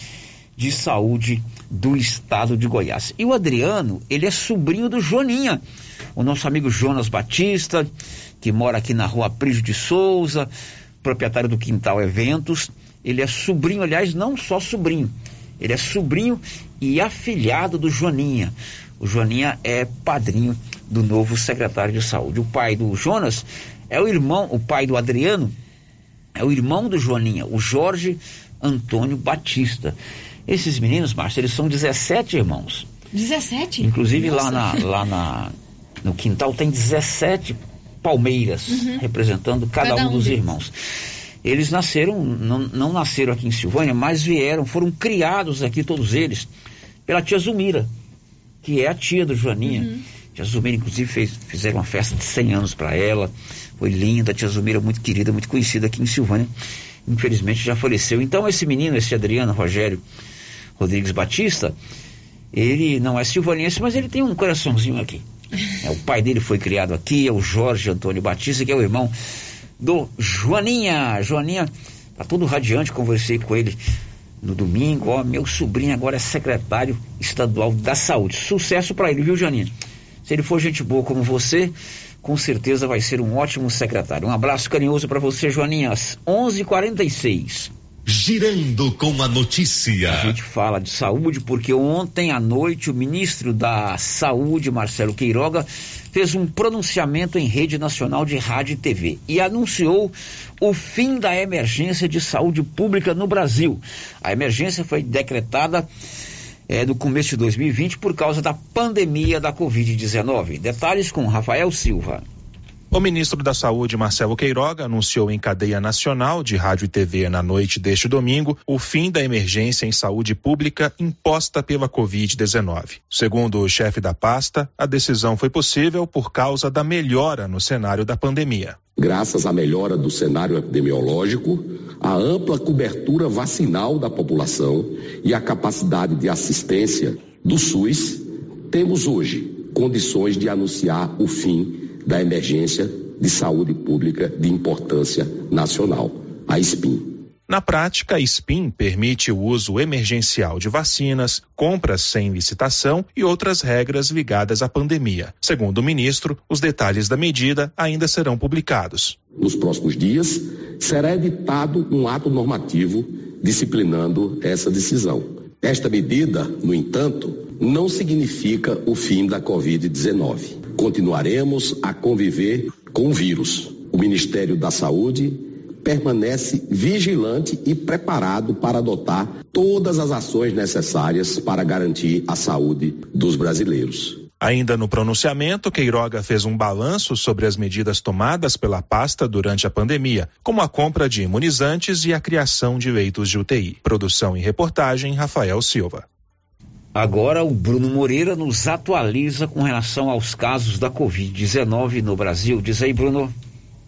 de saúde do estado de Goiás. E o Adriano, ele é sobrinho do Joninha, o nosso amigo Jonas Batista, que mora aqui na rua Prígio de Souza, proprietário do Quintal Eventos. Ele é sobrinho, aliás, não só sobrinho, ele é sobrinho e afilhado do Joninha. O Joninha é padrinho do novo secretário de saúde. O pai do Jonas é o irmão, o pai do Adriano é o irmão do Joninha, o Jorge Antônio Batista. Esses meninos, Márcio, eles são 17 irmãos. 17? Inclusive lá, na, lá na, no quintal tem 17 palmeiras uhum. representando cada, cada um, um, dos deles. irmãos. Eles nasceram, não, não nasceram aqui em Silvânia, mas vieram, foram criados aqui todos eles pela tia Zumira, que é a tia do Joaninha. Uhum. Tia Zumira, inclusive, fez, fizeram uma festa de 100 anos para ela. Foi linda, a tia Zumira muito querida, muito conhecida aqui em Silvânia. Infelizmente já faleceu. Então esse menino, esse Adriano Rogério Rodrigues Batista, ele não é silvanense, mas ele tem um coraçãozinho aqui. É, o pai dele foi criado aqui, é o Jorge Antônio Batista, que é o irmão do Joaninha. Joaninha tá todo radiante, conversei com ele no domingo. Ó, meu sobrinho agora é secretário estadual da saúde. Sucesso para ele, viu, Joaninha? Se ele for gente boa como você, com certeza vai ser um ótimo secretário. Um abraço carinhoso para você, Joaninha. 11:46. Girando com a notícia. A gente fala de saúde porque ontem à noite o ministro da Saúde, Marcelo Queiroga, fez um pronunciamento em rede nacional de rádio e TV e anunciou o fim da emergência de saúde pública no Brasil. A emergência foi decretada é, no começo de 2020 por causa da pandemia da Covid-19. Detalhes com Rafael Silva. O ministro da Saúde, Marcelo Queiroga, anunciou em cadeia nacional de rádio e TV na noite deste domingo o fim da emergência em saúde pública imposta pela Covid-19. Segundo o chefe da pasta, a decisão foi possível por causa da melhora no cenário da pandemia. Graças à melhora do cenário epidemiológico, a ampla cobertura vacinal da população e a capacidade de assistência do SUS, temos hoje condições de anunciar o fim da emergência de saúde pública de importância nacional, a SPIN. Na prática, a SPIN permite o uso emergencial de vacinas, compras sem licitação e outras regras ligadas à pandemia. Segundo o ministro, os detalhes da medida ainda serão publicados. Nos próximos dias, será editado um ato normativo disciplinando essa decisão. Esta medida, no entanto, não significa o fim da Covid-19 continuaremos a conviver com o vírus. O Ministério da Saúde permanece vigilante e preparado para adotar todas as ações necessárias para garantir a saúde dos brasileiros. Ainda no pronunciamento, Queiroga fez um balanço sobre as medidas tomadas pela pasta durante a pandemia, como a compra de imunizantes e a criação de leitos de UTI. Produção e reportagem Rafael Silva. Agora o Bruno Moreira nos atualiza com relação aos casos da Covid-19 no Brasil. Diz aí, Bruno.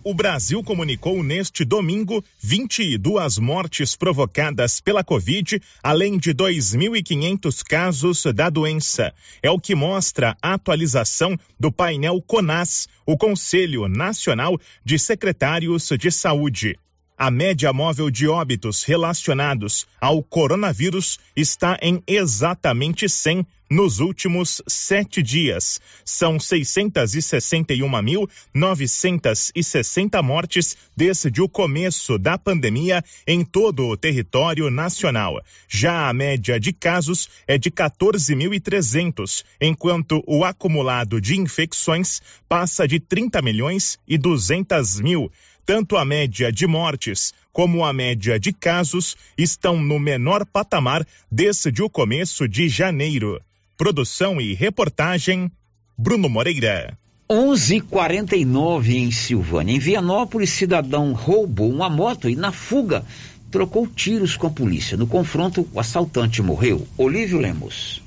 O Brasil comunicou neste domingo 22 mortes provocadas pela Covid, além de 2.500 casos da doença. É o que mostra a atualização do painel CONAS, o Conselho Nacional de Secretários de Saúde. A média móvel de óbitos relacionados ao coronavírus está em exatamente 100 nos últimos sete dias. São 661.960 mortes desde o começo da pandemia em todo o território nacional. Já a média de casos é de 14.300, enquanto o acumulado de infecções passa de 30 milhões e 200 mil. Tanto a média de mortes como a média de casos estão no menor patamar desde o começo de janeiro. Produção e reportagem Bruno Moreira. 11:49 em Silvânia. Em Vianópolis, cidadão roubou uma moto e na fuga trocou tiros com a polícia. No confronto, o assaltante morreu. Olívio Lemos.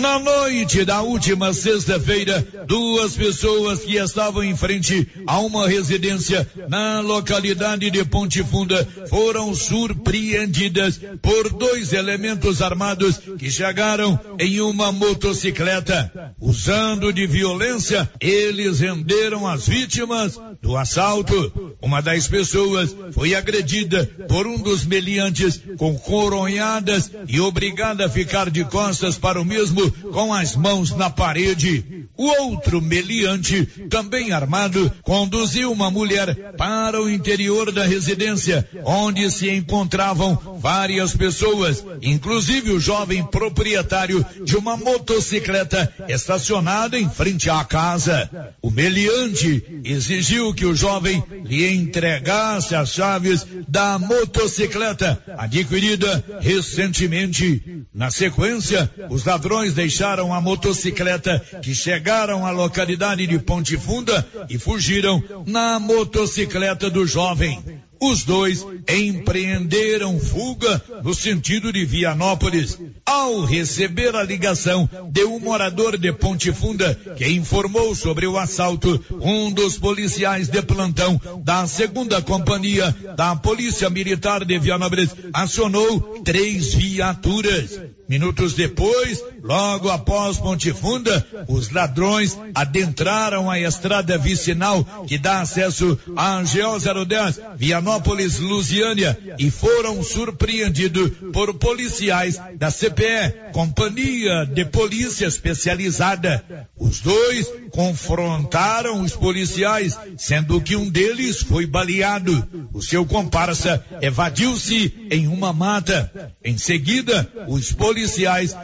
Na noite da última sexta-feira, duas pessoas que estavam em frente a uma residência na localidade de Ponte Funda foram surpreendidas por dois elementos armados que chegaram em uma motocicleta. Usando de violência, eles renderam as vítimas do assalto. Uma das pessoas foi agredida por um dos meliantes com coronhadas e obrigada a ficar de costas para o mesmo com as mãos na parede. O outro meliante, também armado, conduziu uma mulher para o interior da residência, onde se encontravam várias pessoas, inclusive o jovem proprietário de uma motocicleta estacionada em frente à casa. O meliante exigiu que o jovem lhe entregasse as chaves da motocicleta adquirida recentemente. Na sequência, os ladrões deixaram a motocicleta que chegaram à localidade de Ponte Funda e fugiram na motocicleta do jovem. Os dois empreenderam fuga no sentido de Vianópolis. Ao receber a ligação de um morador de Ponte Funda que informou sobre o assalto, um dos policiais de plantão da segunda companhia da Polícia Militar de Vianópolis acionou três viaturas. Minutos depois, logo após Ponte Funda, os ladrões adentraram a estrada vicinal que dá acesso à GO 010 Vianópolis, Lusiânia e foram surpreendidos por policiais da CPE, Companhia de Polícia Especializada. Os dois confrontaram os policiais, sendo que um deles foi baleado. O seu comparsa evadiu-se em uma mata. Em seguida, os policiais policiais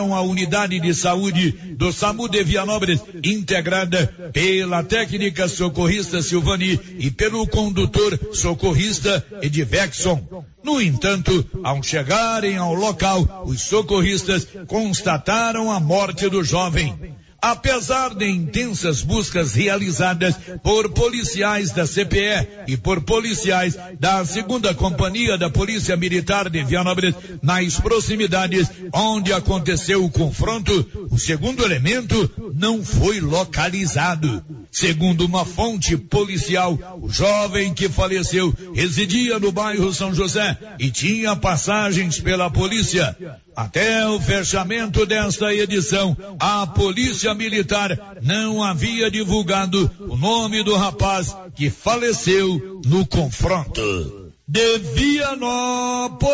a unidade de saúde do SAMU de Vianópolis, integrada pela técnica socorrista Silvani e pelo condutor socorrista Edivexon. No entanto, ao chegarem ao local, os socorristas constataram a morte do jovem. Apesar de intensas buscas realizadas por policiais da CPE e por policiais da segunda companhia da Polícia Militar de Vianópolis nas proximidades onde aconteceu o confronto, o segundo elemento não foi localizado. Segundo uma fonte policial, o jovem que faleceu residia no bairro São José e tinha passagens pela polícia. Até o fechamento desta edição, a Polícia Militar não havia divulgado o nome do rapaz que faleceu no confronto. De Vianópolis,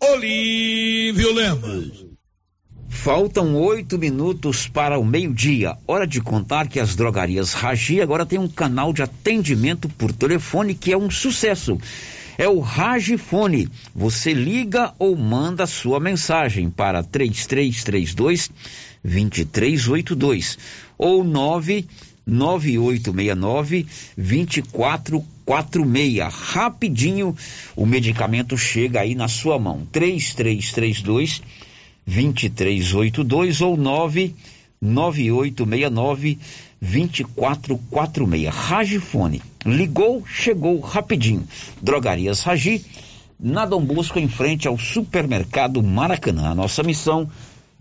Olívio Lemos. Faltam oito minutos para o meio-dia. Hora de contar que as drogarias Ragi agora tem um canal de atendimento por telefone que é um sucesso é o Ragifone. Você liga ou manda sua mensagem para 3332 2382 ou 99869 2446. Rapidinho o medicamento chega aí na sua mão. 3332 2382 ou 99869 2446. Ragifone. Ligou, chegou rapidinho. Drogarias Ragi, na Dom Bosco, em frente ao supermercado Maracanã. A nossa missão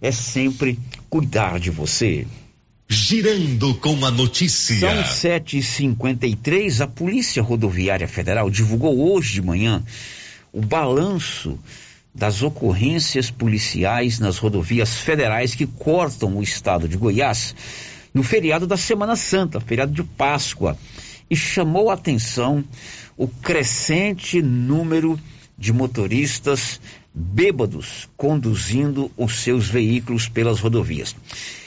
é sempre cuidar de você. Girando com a notícia. São sete e cinquenta e três. A Polícia Rodoviária Federal divulgou hoje de manhã o balanço das ocorrências policiais nas rodovias federais que cortam o estado de Goiás no feriado da Semana Santa, feriado de Páscoa, e chamou a atenção o crescente número de motoristas bêbados conduzindo os seus veículos pelas rodovias.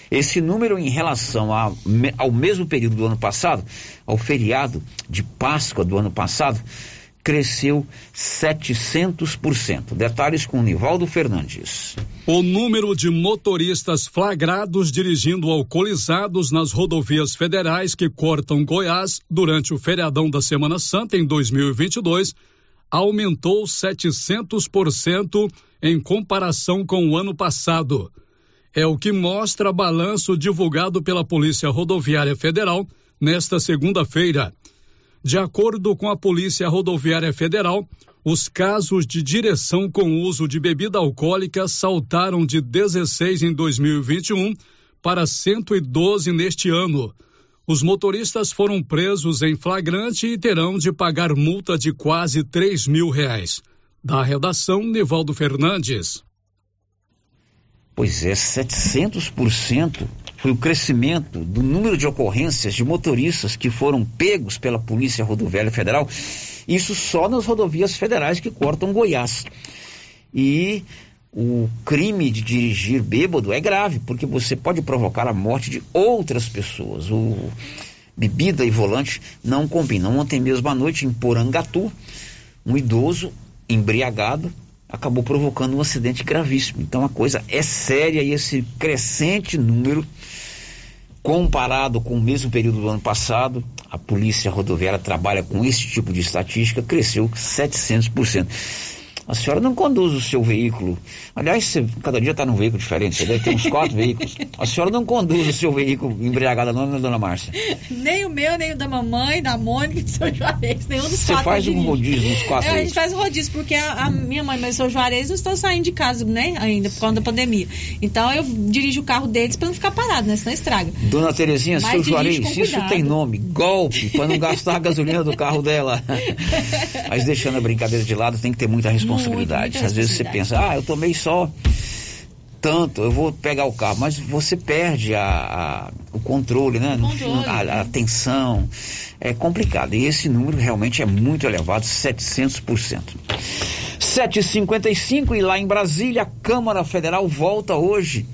Esse número em relação ao mesmo período do ano passado, ao feriado de Páscoa do ano passado, cresceu 700%. Detalhes com Nivaldo Fernandes. O número de motoristas flagrados dirigindo alcoolizados nas rodovias federais que cortam Goiás durante o feriadão da Semana Santa em 2022 aumentou 700% em comparação com o ano passado. É o que mostra balanço divulgado pela Polícia Rodoviária Federal nesta segunda-feira. De acordo com a Polícia Rodoviária Federal, os casos de direção com uso de bebida alcoólica saltaram de 16 em 2021 para 112 neste ano. Os motoristas foram presos em flagrante e terão de pagar multa de quase 3 mil reais. Da redação, Nivaldo Fernandes. Pois é, 700% foi o crescimento do número de ocorrências de motoristas que foram pegos pela Polícia Rodoviária Federal. Isso só nas rodovias federais que cortam Goiás. E o crime de dirigir bêbado é grave, porque você pode provocar a morte de outras pessoas. O bebida e volante não combinam. Ontem mesmo à noite, em Porangatu, um idoso embriagado acabou provocando um acidente gravíssimo. Então a coisa é séria e esse crescente número, comparado com o mesmo período do ano passado, a Polícia Rodoviária trabalha com esse tipo de estatística, cresceu 700%. A senhora não conduz o seu veículo. Aliás, você cada dia está num veículo diferente, você deve ter uns quatro veículos. A senhora não conduz o seu veículo embriagada, não, né, dona Márcia? Nem o meu, nem o da mamãe, da Mônica do seu Juarez. Nenhum dos você quatro. Você faz um rodízio nos quatro é, A gente faz um rodízio, porque a, a minha mãe e o seu Juarez não estão saindo de casa, né? Ainda, por causa da pandemia. Então eu dirijo o carro deles para não ficar parado, né? Senão estraga. Dona Terezinha, Mas seu Juarez, isso tem nome, golpe, para não gastar a gasolina do carro dela. Mas deixando a brincadeira de lado, tem que ter muita responsabilidade responsabilidade. Às vezes você pensa, ah, eu tomei só tanto, eu vou pegar o carro, mas você perde a, a o controle, né? Controle, a, a atenção. É complicado. E esse número realmente é muito elevado, 700%. 7h55 e lá em Brasília, a Câmara Federal volta hoje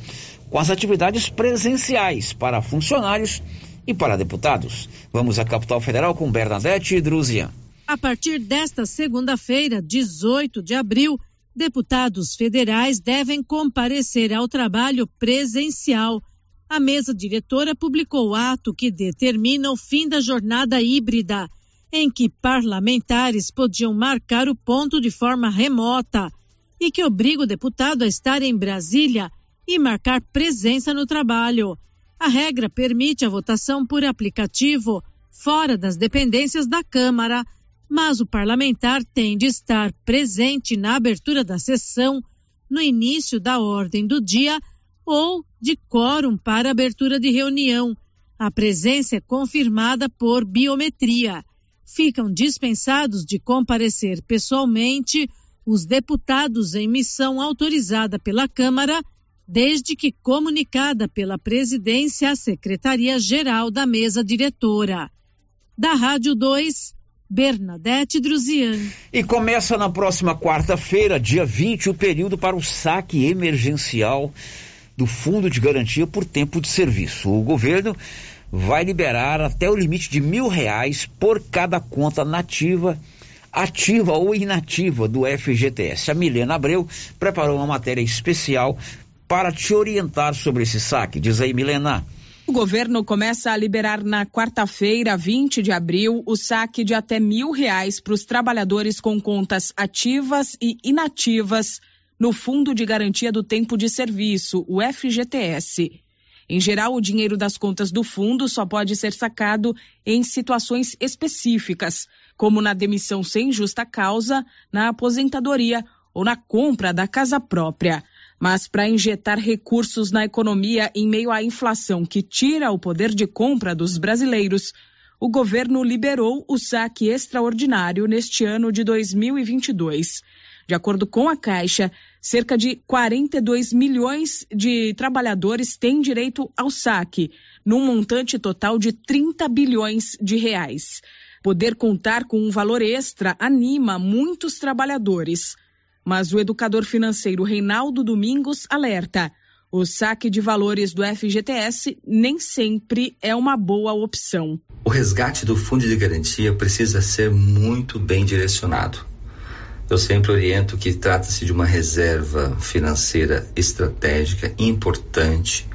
com as atividades presenciais para funcionários e para deputados. Vamos à capital federal com Bernadette e Druzian. A partir desta segunda-feira, 18 de abril, deputados federais devem comparecer ao trabalho presencial. A mesa diretora publicou o ato que determina o fim da jornada híbrida, em que parlamentares podiam marcar o ponto de forma remota e que obriga o deputado a estar em Brasília e marcar presença no trabalho. A regra permite a votação por aplicativo fora das dependências da Câmara mas o parlamentar tem de estar presente na abertura da sessão, no início da ordem do dia ou de quórum para abertura de reunião. A presença é confirmada por biometria. Ficam dispensados de comparecer pessoalmente os deputados em missão autorizada pela Câmara, desde que comunicada pela presidência à Secretaria-Geral da Mesa Diretora. Da Rádio 2, Bernadette Druzian. E começa na próxima quarta-feira, dia 20, o período para o saque emergencial do Fundo de Garantia por Tempo de Serviço. O governo vai liberar até o limite de mil reais por cada conta nativa, ativa ou inativa do FGTS. A Milena Abreu preparou uma matéria especial para te orientar sobre esse saque. Diz aí, Milena. O governo começa a liberar na quarta-feira, 20 de abril, o saque de até mil reais para os trabalhadores com contas ativas e inativas no Fundo de Garantia do Tempo de Serviço, o FGTS. Em geral, o dinheiro das contas do fundo só pode ser sacado em situações específicas, como na demissão sem justa causa, na aposentadoria ou na compra da casa própria. Mas para injetar recursos na economia em meio à inflação que tira o poder de compra dos brasileiros, o governo liberou o saque extraordinário neste ano de 2022. De acordo com a Caixa, cerca de 42 milhões de trabalhadores têm direito ao saque, num montante total de 30 bilhões de reais. Poder contar com um valor extra anima muitos trabalhadores. Mas o educador financeiro Reinaldo Domingos alerta: o saque de valores do FGTS nem sempre é uma boa opção. O resgate do fundo de garantia precisa ser muito bem direcionado. Eu sempre oriento que trata-se de uma reserva financeira estratégica importante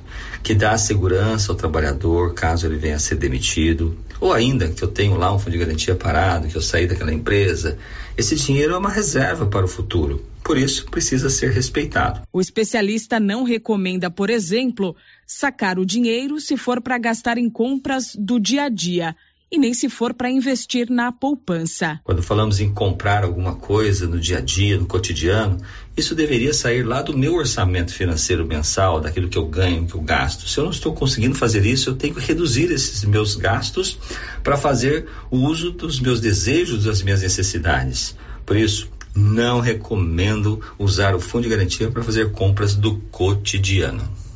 que dá segurança ao trabalhador caso ele venha a ser demitido, ou ainda que eu tenho lá um fundo de garantia parado, que eu saí daquela empresa. Esse dinheiro é uma reserva para o futuro. Por isso, precisa ser respeitado. O especialista não recomenda, por exemplo, sacar o dinheiro se for para gastar em compras do dia a dia e nem se for para investir na poupança. Quando falamos em comprar alguma coisa no dia a dia, no cotidiano, isso deveria sair lá do meu orçamento financeiro mensal, daquilo que eu ganho, que eu gasto. Se eu não estou conseguindo fazer isso, eu tenho que reduzir esses meus gastos para fazer o uso dos meus desejos, das minhas necessidades. Por isso, não recomendo usar o fundo de garantia para fazer compras do cotidiano.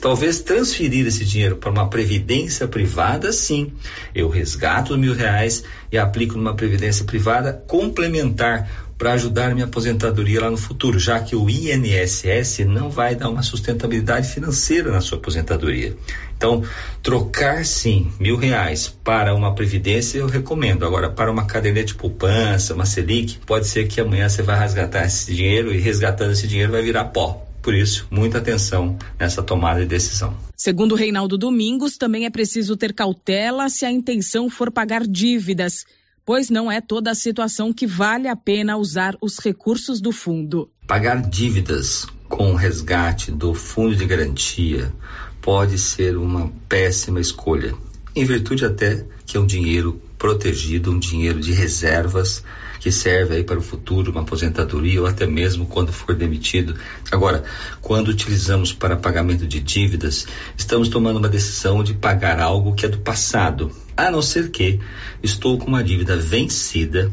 Talvez transferir esse dinheiro para uma previdência privada, sim. Eu resgato mil reais e aplico numa previdência privada complementar para ajudar minha aposentadoria lá no futuro, já que o INSS não vai dar uma sustentabilidade financeira na sua aposentadoria. Então, trocar sim mil reais para uma previdência eu recomendo. Agora, para uma caderneta de poupança, uma Selic, pode ser que amanhã você vai resgatar esse dinheiro e resgatando esse dinheiro vai virar pó. Por isso, muita atenção nessa tomada de decisão. Segundo Reinaldo Domingos, também é preciso ter cautela se a intenção for pagar dívidas, pois não é toda a situação que vale a pena usar os recursos do fundo. Pagar dívidas com o resgate do fundo de garantia pode ser uma péssima escolha, em virtude até que é um dinheiro protegido, um dinheiro de reservas que serve aí para o futuro, uma aposentadoria ou até mesmo quando for demitido. Agora, quando utilizamos para pagamento de dívidas, estamos tomando uma decisão de pagar algo que é do passado. A não ser que estou com uma dívida vencida,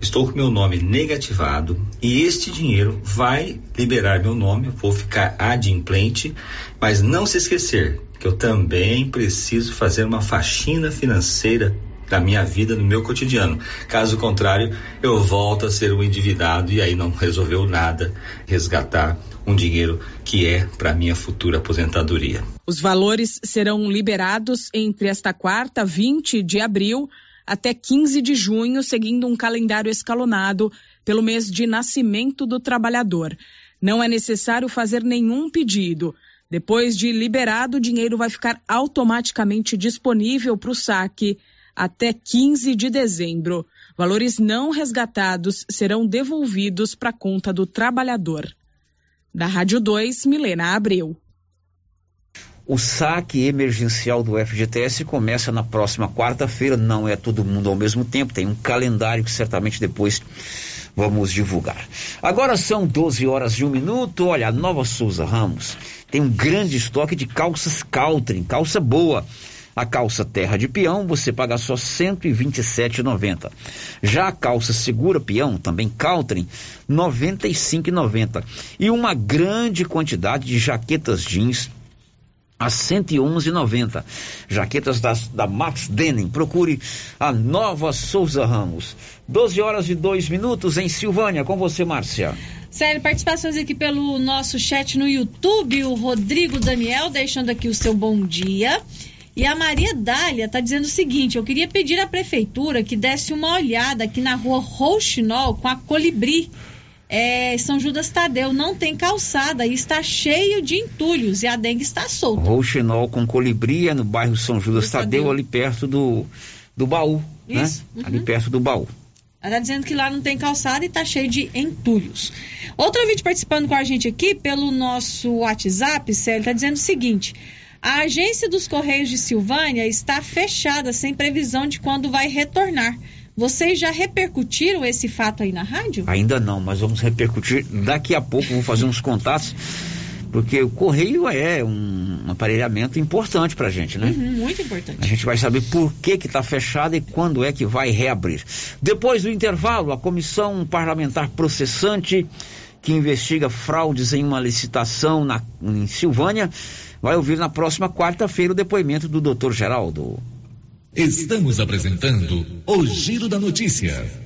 estou com meu nome negativado e este dinheiro vai liberar meu nome, vou ficar adimplente, mas não se esquecer que eu também preciso fazer uma faxina financeira da minha vida, no meu cotidiano. Caso contrário, eu volto a ser um endividado e aí não resolveu nada resgatar um dinheiro que é para minha futura aposentadoria. Os valores serão liberados entre esta quarta, 20 de abril, até 15 de junho, seguindo um calendário escalonado pelo mês de nascimento do trabalhador. Não é necessário fazer nenhum pedido. Depois de liberado, o dinheiro vai ficar automaticamente disponível para o saque até 15 de dezembro. Valores não resgatados serão devolvidos para a conta do trabalhador. Da Rádio 2, Milena Abreu. O saque emergencial do FGTS começa na próxima quarta-feira, não é todo mundo ao mesmo tempo, tem um calendário que certamente depois vamos divulgar. Agora são 12 horas e um minuto. Olha, a Nova Souza Ramos tem um grande estoque de calças Caltrim, calça boa a calça terra de peão você paga só R$ 127,90. Já a calça segura peão, também Caltrim, R$ 95,90. E uma grande quantidade de jaquetas jeans a 111,90. Jaquetas das, da Max Denim. Procure a Nova Souza Ramos. 12 horas e 2 minutos em Silvânia. Com você, Márcia. Sério, participações aqui pelo nosso chat no YouTube. O Rodrigo Daniel deixando aqui o seu bom dia. E a Maria Dália está dizendo o seguinte: eu queria pedir à prefeitura que desse uma olhada aqui na rua Rouxinol com a Colibri. É, São Judas Tadeu não tem calçada e está cheio de entulhos e a dengue está solta. Rouxinol com Colibri é no bairro São Judas Tadeu, Tadeu, ali perto do, do baú. Né? Isso. Né? Uhum. Ali perto do baú. Ela está dizendo que lá não tem calçada e está cheio de entulhos. Outro vídeo participando com a gente aqui pelo nosso WhatsApp, Célio, está dizendo o seguinte: a agência dos Correios de Silvânia está fechada, sem previsão de quando vai retornar. Vocês já repercutiram esse fato aí na rádio? Ainda não, mas vamos repercutir daqui a pouco. Vou fazer uns contatos, porque o correio é um aparelhamento importante para a gente, né? Uhum, muito importante. A gente vai saber por que que está fechado e quando é que vai reabrir. Depois do intervalo, a comissão parlamentar processante que investiga fraudes em uma licitação na, em Silvânia vai ouvir na próxima quarta-feira o depoimento do Dr. Geraldo. Estamos apresentando o Giro da Notícia.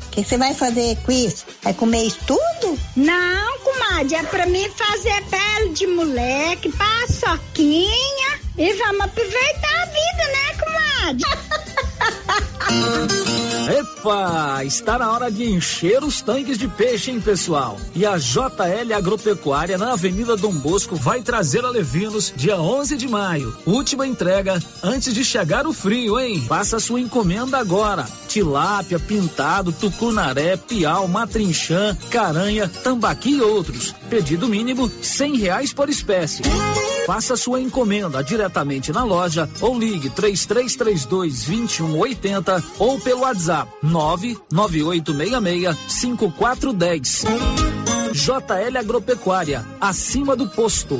Que você vai fazer com isso? Vai comer isso tudo? Não, comadre, é pra mim fazer pele de moleque, paçoquinha e vamos aproveitar a vida, né, comadre? Epa, está na hora de encher os tanques de peixe, hein, pessoal? E a JL Agropecuária na Avenida Dom Bosco vai trazer a Levinos dia 11 de maio. Última entrega antes de chegar o frio, hein? Faça sua encomenda agora. Tilápia, pintado, tucunaré, piau, matrinchã, caranha, tambaqui e outros. Pedido mínimo cem reais por espécie. Faça sua encomenda diretamente na loja ou ligue 3332 2180 ou pelo WhatsApp 99866 5410. JL Agropecuária, acima do posto.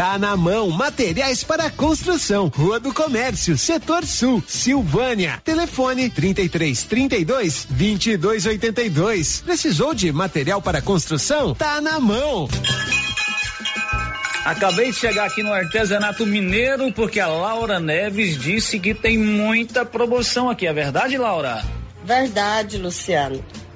Tá na mão, materiais para construção, Rua do Comércio, Setor Sul, Silvânia. Telefone 33 32 22 82. Precisou de material para construção? Tá na mão. Acabei de chegar aqui no artesanato mineiro porque a Laura Neves disse que tem muita promoção aqui. É verdade, Laura? Verdade, Luciano.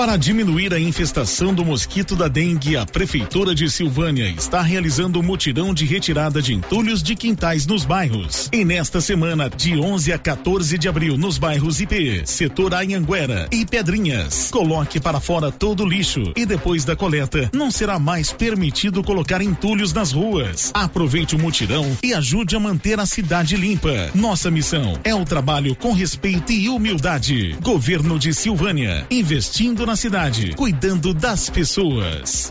Para diminuir a infestação do mosquito da dengue, a Prefeitura de Silvânia está realizando um mutirão de retirada de entulhos de quintais nos bairros. E nesta semana, de 11 a 14 de abril, nos bairros IP, Setor Anhanguera e Pedrinhas, coloque para fora todo o lixo e depois da coleta, não será mais permitido colocar entulhos nas ruas. Aproveite o mutirão e ajude a manter a cidade limpa. Nossa missão é o trabalho com respeito e humildade. Governo de Silvânia, investindo na cidade, cuidando das pessoas.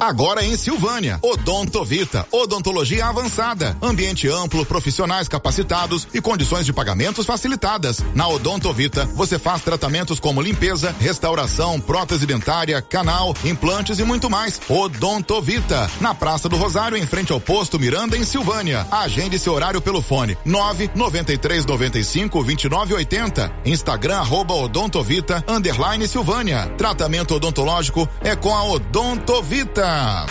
Agora em Silvânia, Odontovita, odontologia avançada, ambiente amplo, profissionais capacitados e condições de pagamentos facilitadas. Na Odontovita, você faz tratamentos como limpeza, restauração, prótese dentária, canal, implantes e muito mais. Odontovita, na Praça do Rosário, em frente ao posto Miranda, em Silvânia. Agende seu horário pelo fone 993 95 29 80. Instagram arroba Odontovita underline Silvânia. Tratamento odontológico é com a Odontovita. up.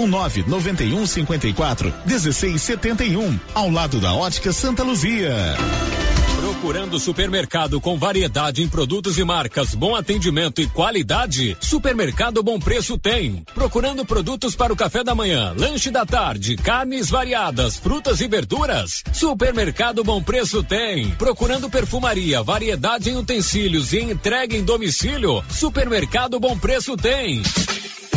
ou 991 54 1671, ao lado da Ótica Santa Luzia. Procurando supermercado com variedade em produtos e marcas, bom atendimento e qualidade? Supermercado Bom Preço tem. Procurando produtos para o café da manhã, lanche da tarde, carnes variadas, frutas e verduras? Supermercado Bom Preço tem. Procurando perfumaria, variedade em utensílios e entrega em domicílio? Supermercado Bom Preço tem.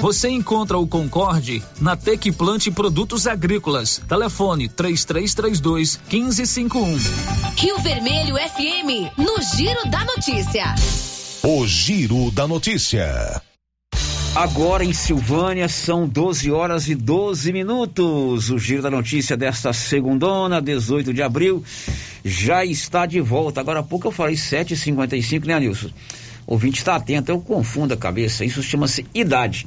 Você encontra o Concorde na Tec Plante Produtos Agrícolas. Telefone 3332 1551. Rio Vermelho FM, no Giro da Notícia. O Giro da Notícia. Agora em Silvânia são 12 horas e 12 minutos. O Giro da Notícia desta segundona, 18 de abril, já está de volta. Agora há pouco eu falei 7h55, né, Nilson? O ouvinte está atento, eu confundo a cabeça. Isso chama-se idade.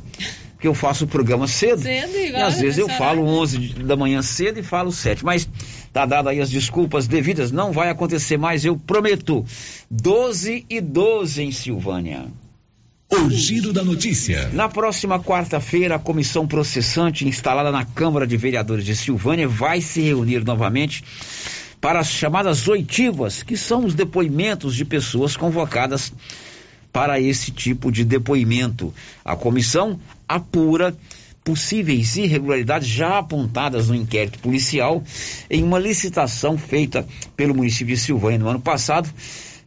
Porque eu faço o programa cedo. Cedo, E às vezes eu falo 11 da manhã cedo e falo 7. Mas tá dado aí as desculpas devidas. Não vai acontecer mais, eu prometo. 12 e 12 em Silvânia. O Giro da Notícia. Na próxima quarta-feira, a comissão processante instalada na Câmara de Vereadores de Silvânia vai se reunir novamente para as chamadas oitivas, que são os depoimentos de pessoas convocadas para esse tipo de depoimento. A comissão apura possíveis irregularidades já apontadas no inquérito policial em uma licitação feita pelo município de Silvânia no ano passado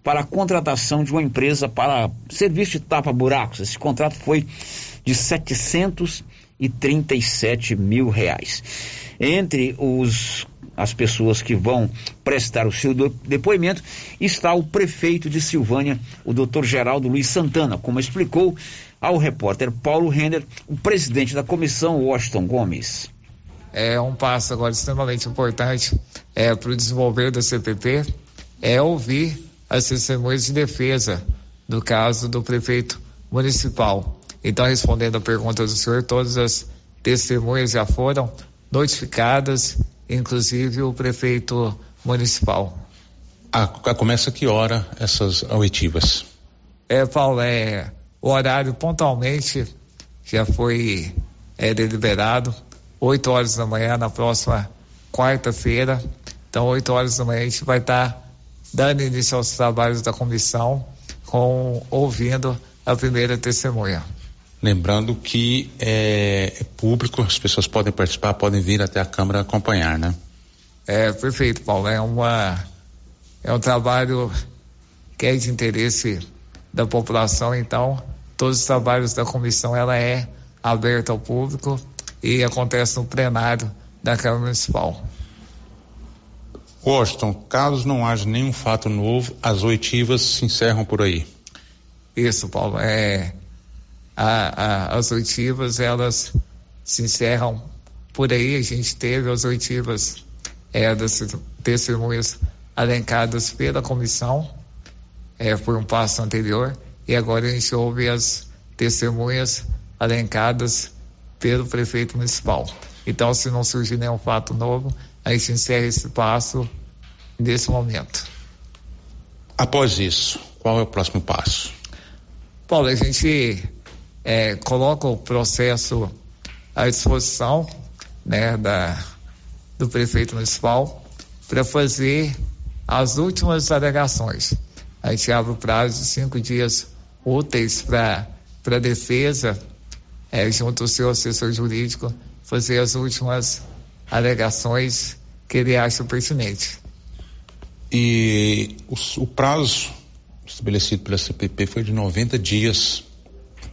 para a contratação de uma empresa para serviço de tapa-buracos. Esse contrato foi de 737 mil reais. Entre os as pessoas que vão prestar o seu depoimento, está o prefeito de Silvânia, o doutor Geraldo Luiz Santana, como explicou ao repórter Paulo Render, o presidente da comissão, Washington Gomes. É um passo agora extremamente importante é, para o desenvolver da CPP, é ouvir as testemunhas de defesa do caso do prefeito municipal. Então, respondendo a pergunta do senhor, todas as testemunhas já foram notificadas, inclusive o prefeito municipal. A, começa que hora essas oitivas? É, Paulo, é, o horário pontualmente já foi é, deliberado, 8 horas da manhã na próxima quarta-feira. Então, 8 horas da manhã a gente vai estar tá dando início aos trabalhos da comissão, com ouvindo a primeira testemunha. Lembrando que é, é, público, as pessoas podem participar, podem vir até a Câmara acompanhar, né? É, perfeito, Paulo. É, uma, é um trabalho que é de interesse da população, então todos os trabalhos da comissão ela é aberta ao público e acontece no plenário da Câmara Municipal. Washington, caso não haja nenhum fato novo, as oitivas se encerram por aí. Isso, Paulo. É, a, a, as oitivas, elas se encerram por aí. A gente teve as oitivas é, das testemunhas alencadas pela comissão é, por um passo anterior e agora a gente ouve as testemunhas alencadas pelo prefeito municipal. Então, se não surgir nenhum fato novo, a gente encerra esse passo nesse momento. Após isso, qual é o próximo passo? Paulo, a gente é, coloca o processo à disposição né, da, do prefeito municipal para fazer as últimas alegações. A gente abre o prazo de cinco dias úteis para a defesa, é, junto ao seu assessor jurídico, fazer as últimas alegações que ele acha pertinente. E o, o prazo estabelecido pela CPP foi de 90 dias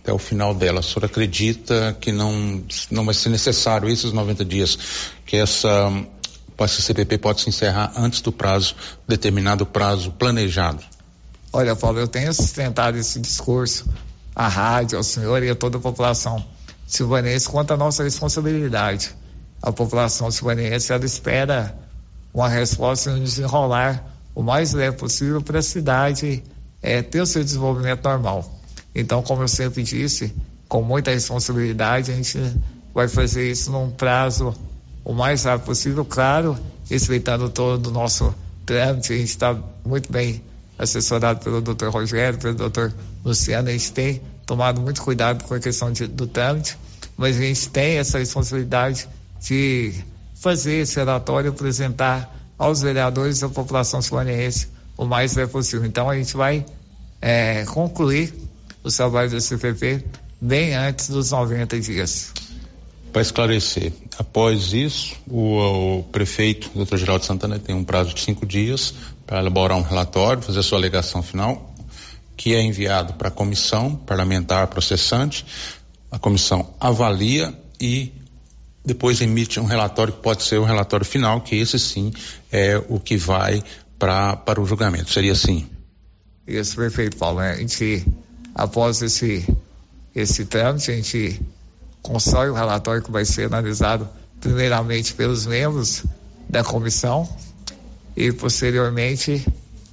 até o final dela. A senhora acredita que não, não vai ser necessário esses 90 dias, que essa, essa CPP pode se encerrar antes do prazo, determinado prazo planejado? Olha, Paulo, eu tenho sustentado esse discurso à rádio, ao senhor e a toda a população silvanense quanto à nossa responsabilidade. A população silvanense, ela espera uma resposta no desenrolar o mais leve possível para a cidade é, ter o seu desenvolvimento normal. Então, como eu sempre disse, com muita responsabilidade, a gente vai fazer isso num prazo o mais rápido possível, claro, respeitando todo o nosso trâmite. A gente está muito bem assessorado pelo Dr. Rogério, pelo Dr. Luciano, a gente tem tomado muito cuidado com a questão de, do trâmite, mas a gente tem essa responsabilidade de fazer esse relatório, apresentar aos vereadores da população suanense o mais breve possível. Então a gente vai é, concluir os trabalhos do CPP bem antes dos 90 dias. Para esclarecer, após isso, o, o prefeito, o doutor Geraldo Santana, tem um prazo de cinco dias para elaborar um relatório, fazer a sua alegação final, que é enviado para a comissão parlamentar processante. A comissão avalia e depois emite um relatório que pode ser o relatório final, que esse sim é o que vai pra, para o julgamento. Seria assim? Isso, perfeito, Paulo. A gente, após esse, esse trâmite, a gente constrói o relatório que vai ser analisado primeiramente pelos membros da comissão e posteriormente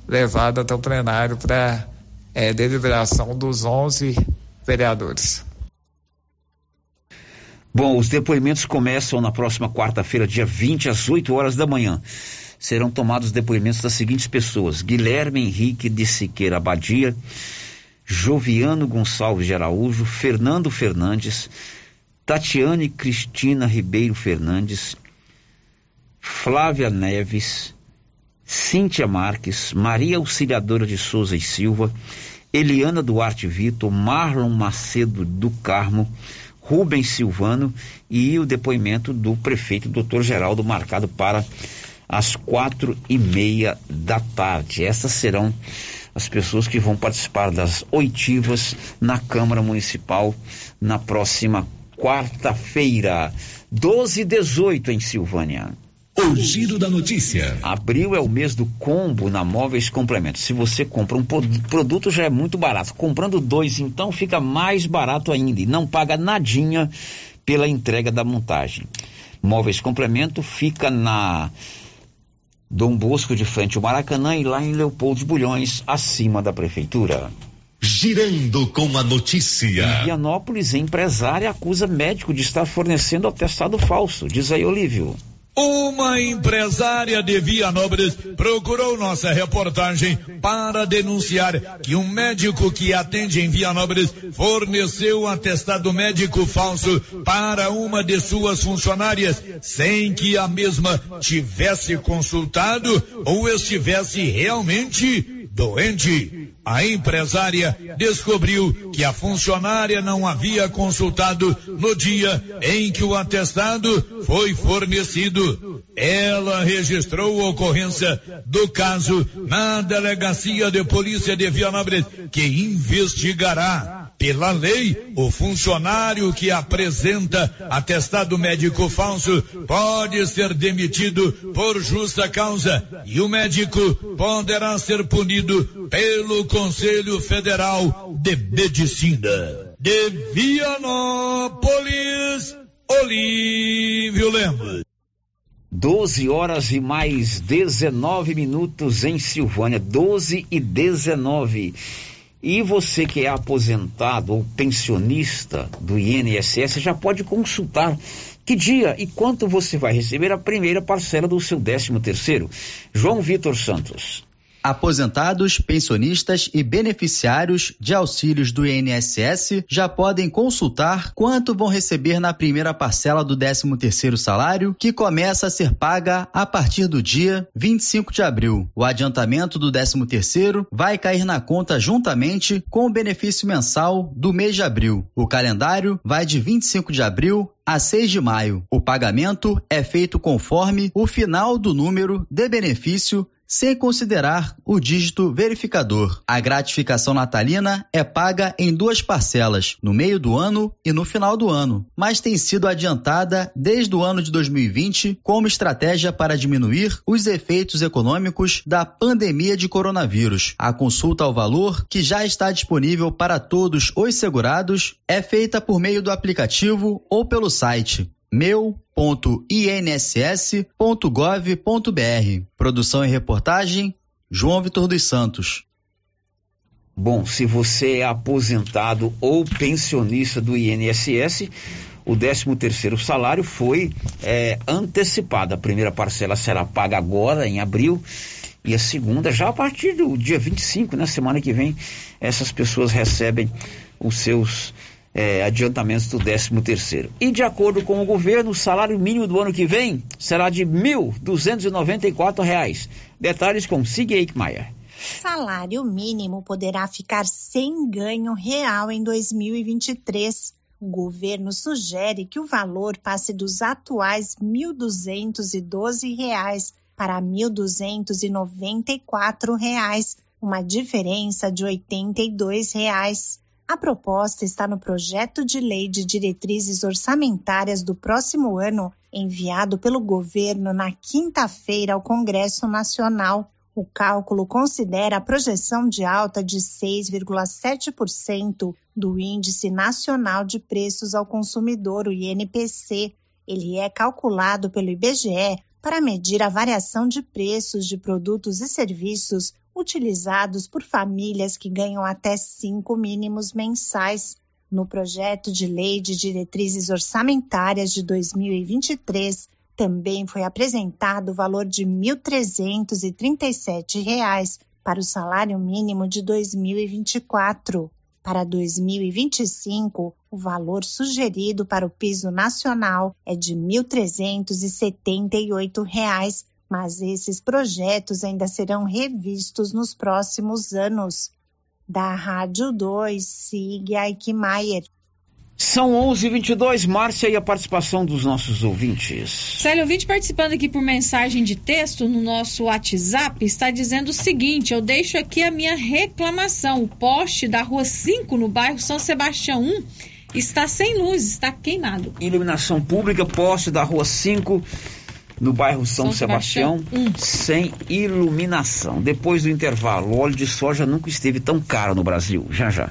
levado até o plenário para é, deliberação dos 11 vereadores. Bom, os depoimentos começam na próxima quarta-feira, dia 20, às 8 horas da manhã. Serão tomados depoimentos das seguintes pessoas: Guilherme Henrique de Siqueira Abadia, Joviano Gonçalves de Araújo, Fernando Fernandes, Tatiane Cristina Ribeiro Fernandes, Flávia Neves, Cíntia Marques, Maria Auxiliadora de Souza e Silva, Eliana Duarte Vitor, Marlon Macedo do Carmo, Rubens Silvano e o depoimento do prefeito doutor Geraldo marcado para as quatro e meia da tarde. Essas serão as pessoas que vão participar das oitivas na Câmara Municipal na próxima quarta-feira, 12 e 18 em Silvânia. O giro da notícia. Abril é o mês do combo na Móveis Complementos. Se você compra um produto já é muito barato. Comprando dois, então fica mais barato ainda e não paga nadinha pela entrega da montagem. Móveis Complemento fica na Dom Bosco de frente ao Maracanã e lá em Leopoldo de Bulhões, acima da prefeitura. Girando com a notícia. Em Vianópolis, empresária acusa médico de estar fornecendo atestado falso. Diz aí, Olívio. Uma empresária de Vianópolis procurou nossa reportagem para denunciar que um médico que atende em Vianópolis forneceu um atestado médico falso para uma de suas funcionárias, sem que a mesma tivesse consultado ou estivesse realmente doente. A empresária descobriu que a funcionária não havia consultado no dia em que o atestado foi fornecido. Ela registrou ocorrência do caso na delegacia de polícia de Vianópolis, que investigará. Pela lei, o funcionário que apresenta atestado médico falso pode ser demitido por justa causa e o médico poderá ser punido pelo Conselho Federal de Medicina. De Vianópolis, Olívio Lemos. 12 horas e mais 19 minutos em Silvânia. 12 e 19. E você que é aposentado ou pensionista do INSS já pode consultar que dia e quanto você vai receber a primeira parcela do seu 13 terceiro. João Vitor Santos. Aposentados, pensionistas e beneficiários de auxílios do INSS já podem consultar quanto vão receber na primeira parcela do 13º salário, que começa a ser paga a partir do dia 25 de abril. O adiantamento do 13º vai cair na conta juntamente com o benefício mensal do mês de abril. O calendário vai de 25 de abril a 6 de maio. O pagamento é feito conforme o final do número de benefício sem considerar o dígito verificador. A gratificação natalina é paga em duas parcelas, no meio do ano e no final do ano, mas tem sido adiantada desde o ano de 2020 como estratégia para diminuir os efeitos econômicos da pandemia de coronavírus. A consulta ao valor, que já está disponível para todos os segurados, é feita por meio do aplicativo ou pelo site meu.inss.gov.br. Produção e reportagem João Vitor dos Santos. Bom, se você é aposentado ou pensionista do INSS, o 13 terceiro salário foi é, antecipado. A primeira parcela será paga agora, em abril, e a segunda já a partir do dia 25, na semana que vem, essas pessoas recebem os seus é, adiantamentos do 13 terceiro. E de acordo com o governo, o salário mínimo do ano que vem será de R$ 1.294. Detalhes com Sig Eichmeier. Salário mínimo poderá ficar sem ganho real em 2023. O governo sugere que o valor passe dos atuais R$ 1.212 para R$ 1.294, uma diferença de 82 reais. A proposta está no projeto de lei de diretrizes orçamentárias do próximo ano, enviado pelo governo na quinta-feira ao Congresso Nacional. O cálculo considera a projeção de alta de 6,7% do Índice Nacional de Preços ao Consumidor, o INPC. Ele é calculado pelo IBGE para medir a variação de preços de produtos e serviços utilizados por famílias que ganham até cinco mínimos mensais. No projeto de lei de diretrizes orçamentárias de 2023, também foi apresentado o valor de R$ 1.337 para o salário mínimo de 2024. Para 2025, o valor sugerido para o piso nacional é de R$ 1.378 mas esses projetos ainda serão revistos nos próximos anos. Da Rádio 2, siga Aikmaier. São 11:22 Márcia e a participação dos nossos ouvintes. Célio, ouvinte participando aqui por mensagem de texto no nosso WhatsApp está dizendo o seguinte: eu deixo aqui a minha reclamação. O poste da rua 5, no bairro São Sebastião 1, está sem luz, está queimado. Iluminação pública, poste da rua 5 no bairro São, São Sebastião, Sebastião hum. sem iluminação. Depois do intervalo, o óleo de soja nunca esteve tão caro no Brasil. Já já.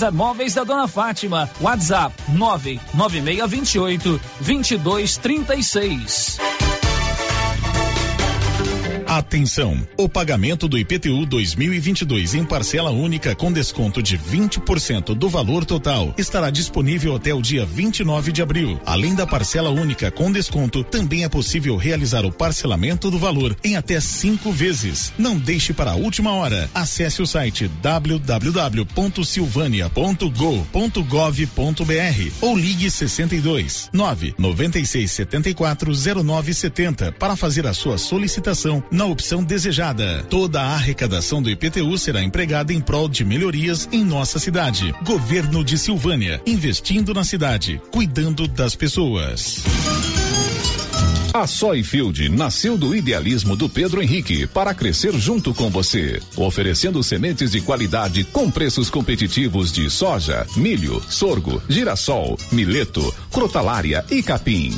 Móveis da Dona Fátima. WhatsApp 99628 2236. Atenção! O pagamento do IPTU 2022 em parcela única com desconto de 20% do valor total estará disponível até o dia 29 de abril. Além da parcela única com desconto, também é possível realizar o parcelamento do valor em até cinco vezes. Não deixe para a última hora. Acesse o site www.silvania.go.gov.br ou ligue 62 9 96 74 0970 para fazer a sua solicitação na opção desejada. Toda a arrecadação do IPTU será empregada em prol de melhorias em nossa cidade. Governo de Silvânia, investindo na cidade, cuidando das pessoas. A Soyfield nasceu do idealismo do Pedro Henrique para crescer junto com você, oferecendo sementes de qualidade com preços competitivos de soja, milho, sorgo, girassol, mileto, crotalária e capim.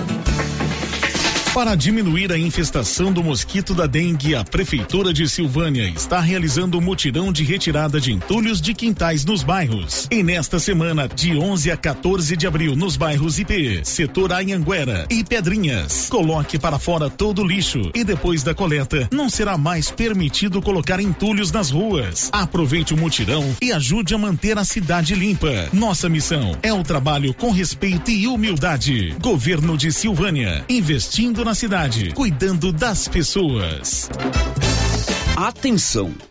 Para diminuir a infestação do mosquito da dengue, a Prefeitura de Silvânia está realizando um mutirão de retirada de entulhos de quintais nos bairros. E nesta semana, de 11 a 14 de abril, nos bairros IP, Setor Anhanguera e Pedrinhas, coloque para fora todo o lixo e depois da coleta, não será mais permitido colocar entulhos nas ruas. Aproveite o mutirão e ajude a manter a cidade limpa. Nossa missão é o trabalho com respeito e humildade. Governo de Silvânia, investindo na cidade, cuidando das pessoas. Atenção!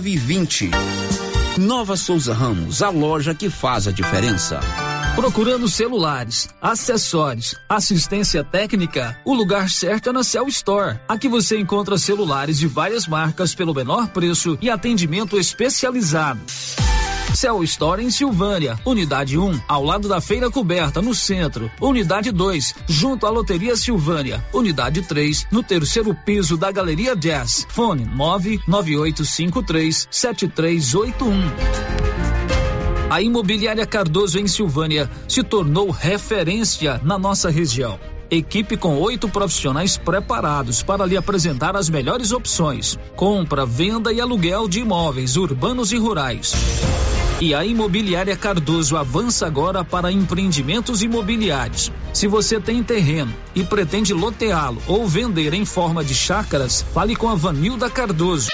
e 20. Nova Souza Ramos, a loja que faz a diferença. Procurando celulares, acessórios, assistência técnica, o lugar certo é na Cell Store. Aqui você encontra celulares de várias marcas pelo menor preço e atendimento especializado. Cell Store em Silvânia, Unidade 1, ao lado da Feira Coberta, no centro. Unidade 2, junto à Loteria Silvânia. Unidade 3, no terceiro piso da Galeria Jazz. Fone 99853 7381. A Imobiliária Cardoso em Silvânia se tornou referência na nossa região. Equipe com oito profissionais preparados para lhe apresentar as melhores opções: compra, venda e aluguel de imóveis urbanos e rurais. E a Imobiliária Cardoso avança agora para empreendimentos imobiliários. Se você tem terreno e pretende loteá-lo ou vender em forma de chácaras, fale com a Vanilda Cardoso.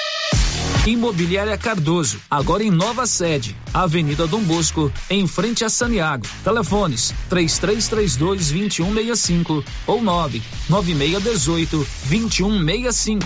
Imobiliária Cardoso, agora em nova sede, Avenida Dom Bosco, em frente a Saniago. Telefones 3332 2165 ou 99618 2165.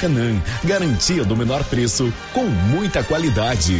Maracanã. Garantia do menor preço com muita qualidade.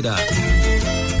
Gameleira.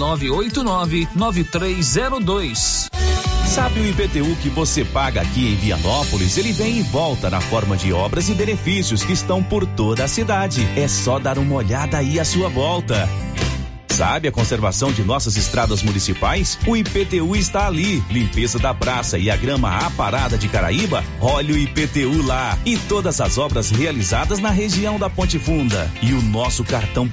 9899302. Sabe o IPTU que você paga aqui em Vianópolis? Ele vem e volta na forma de obras e benefícios que estão por toda a cidade. É só dar uma olhada aí à sua volta. Sabe a conservação de nossas estradas municipais? O IPTU está ali. Limpeza da praça e a grama aparada de Caraíba? Olha o IPTU lá. E todas as obras realizadas na região da Ponte Funda. E o nosso cartão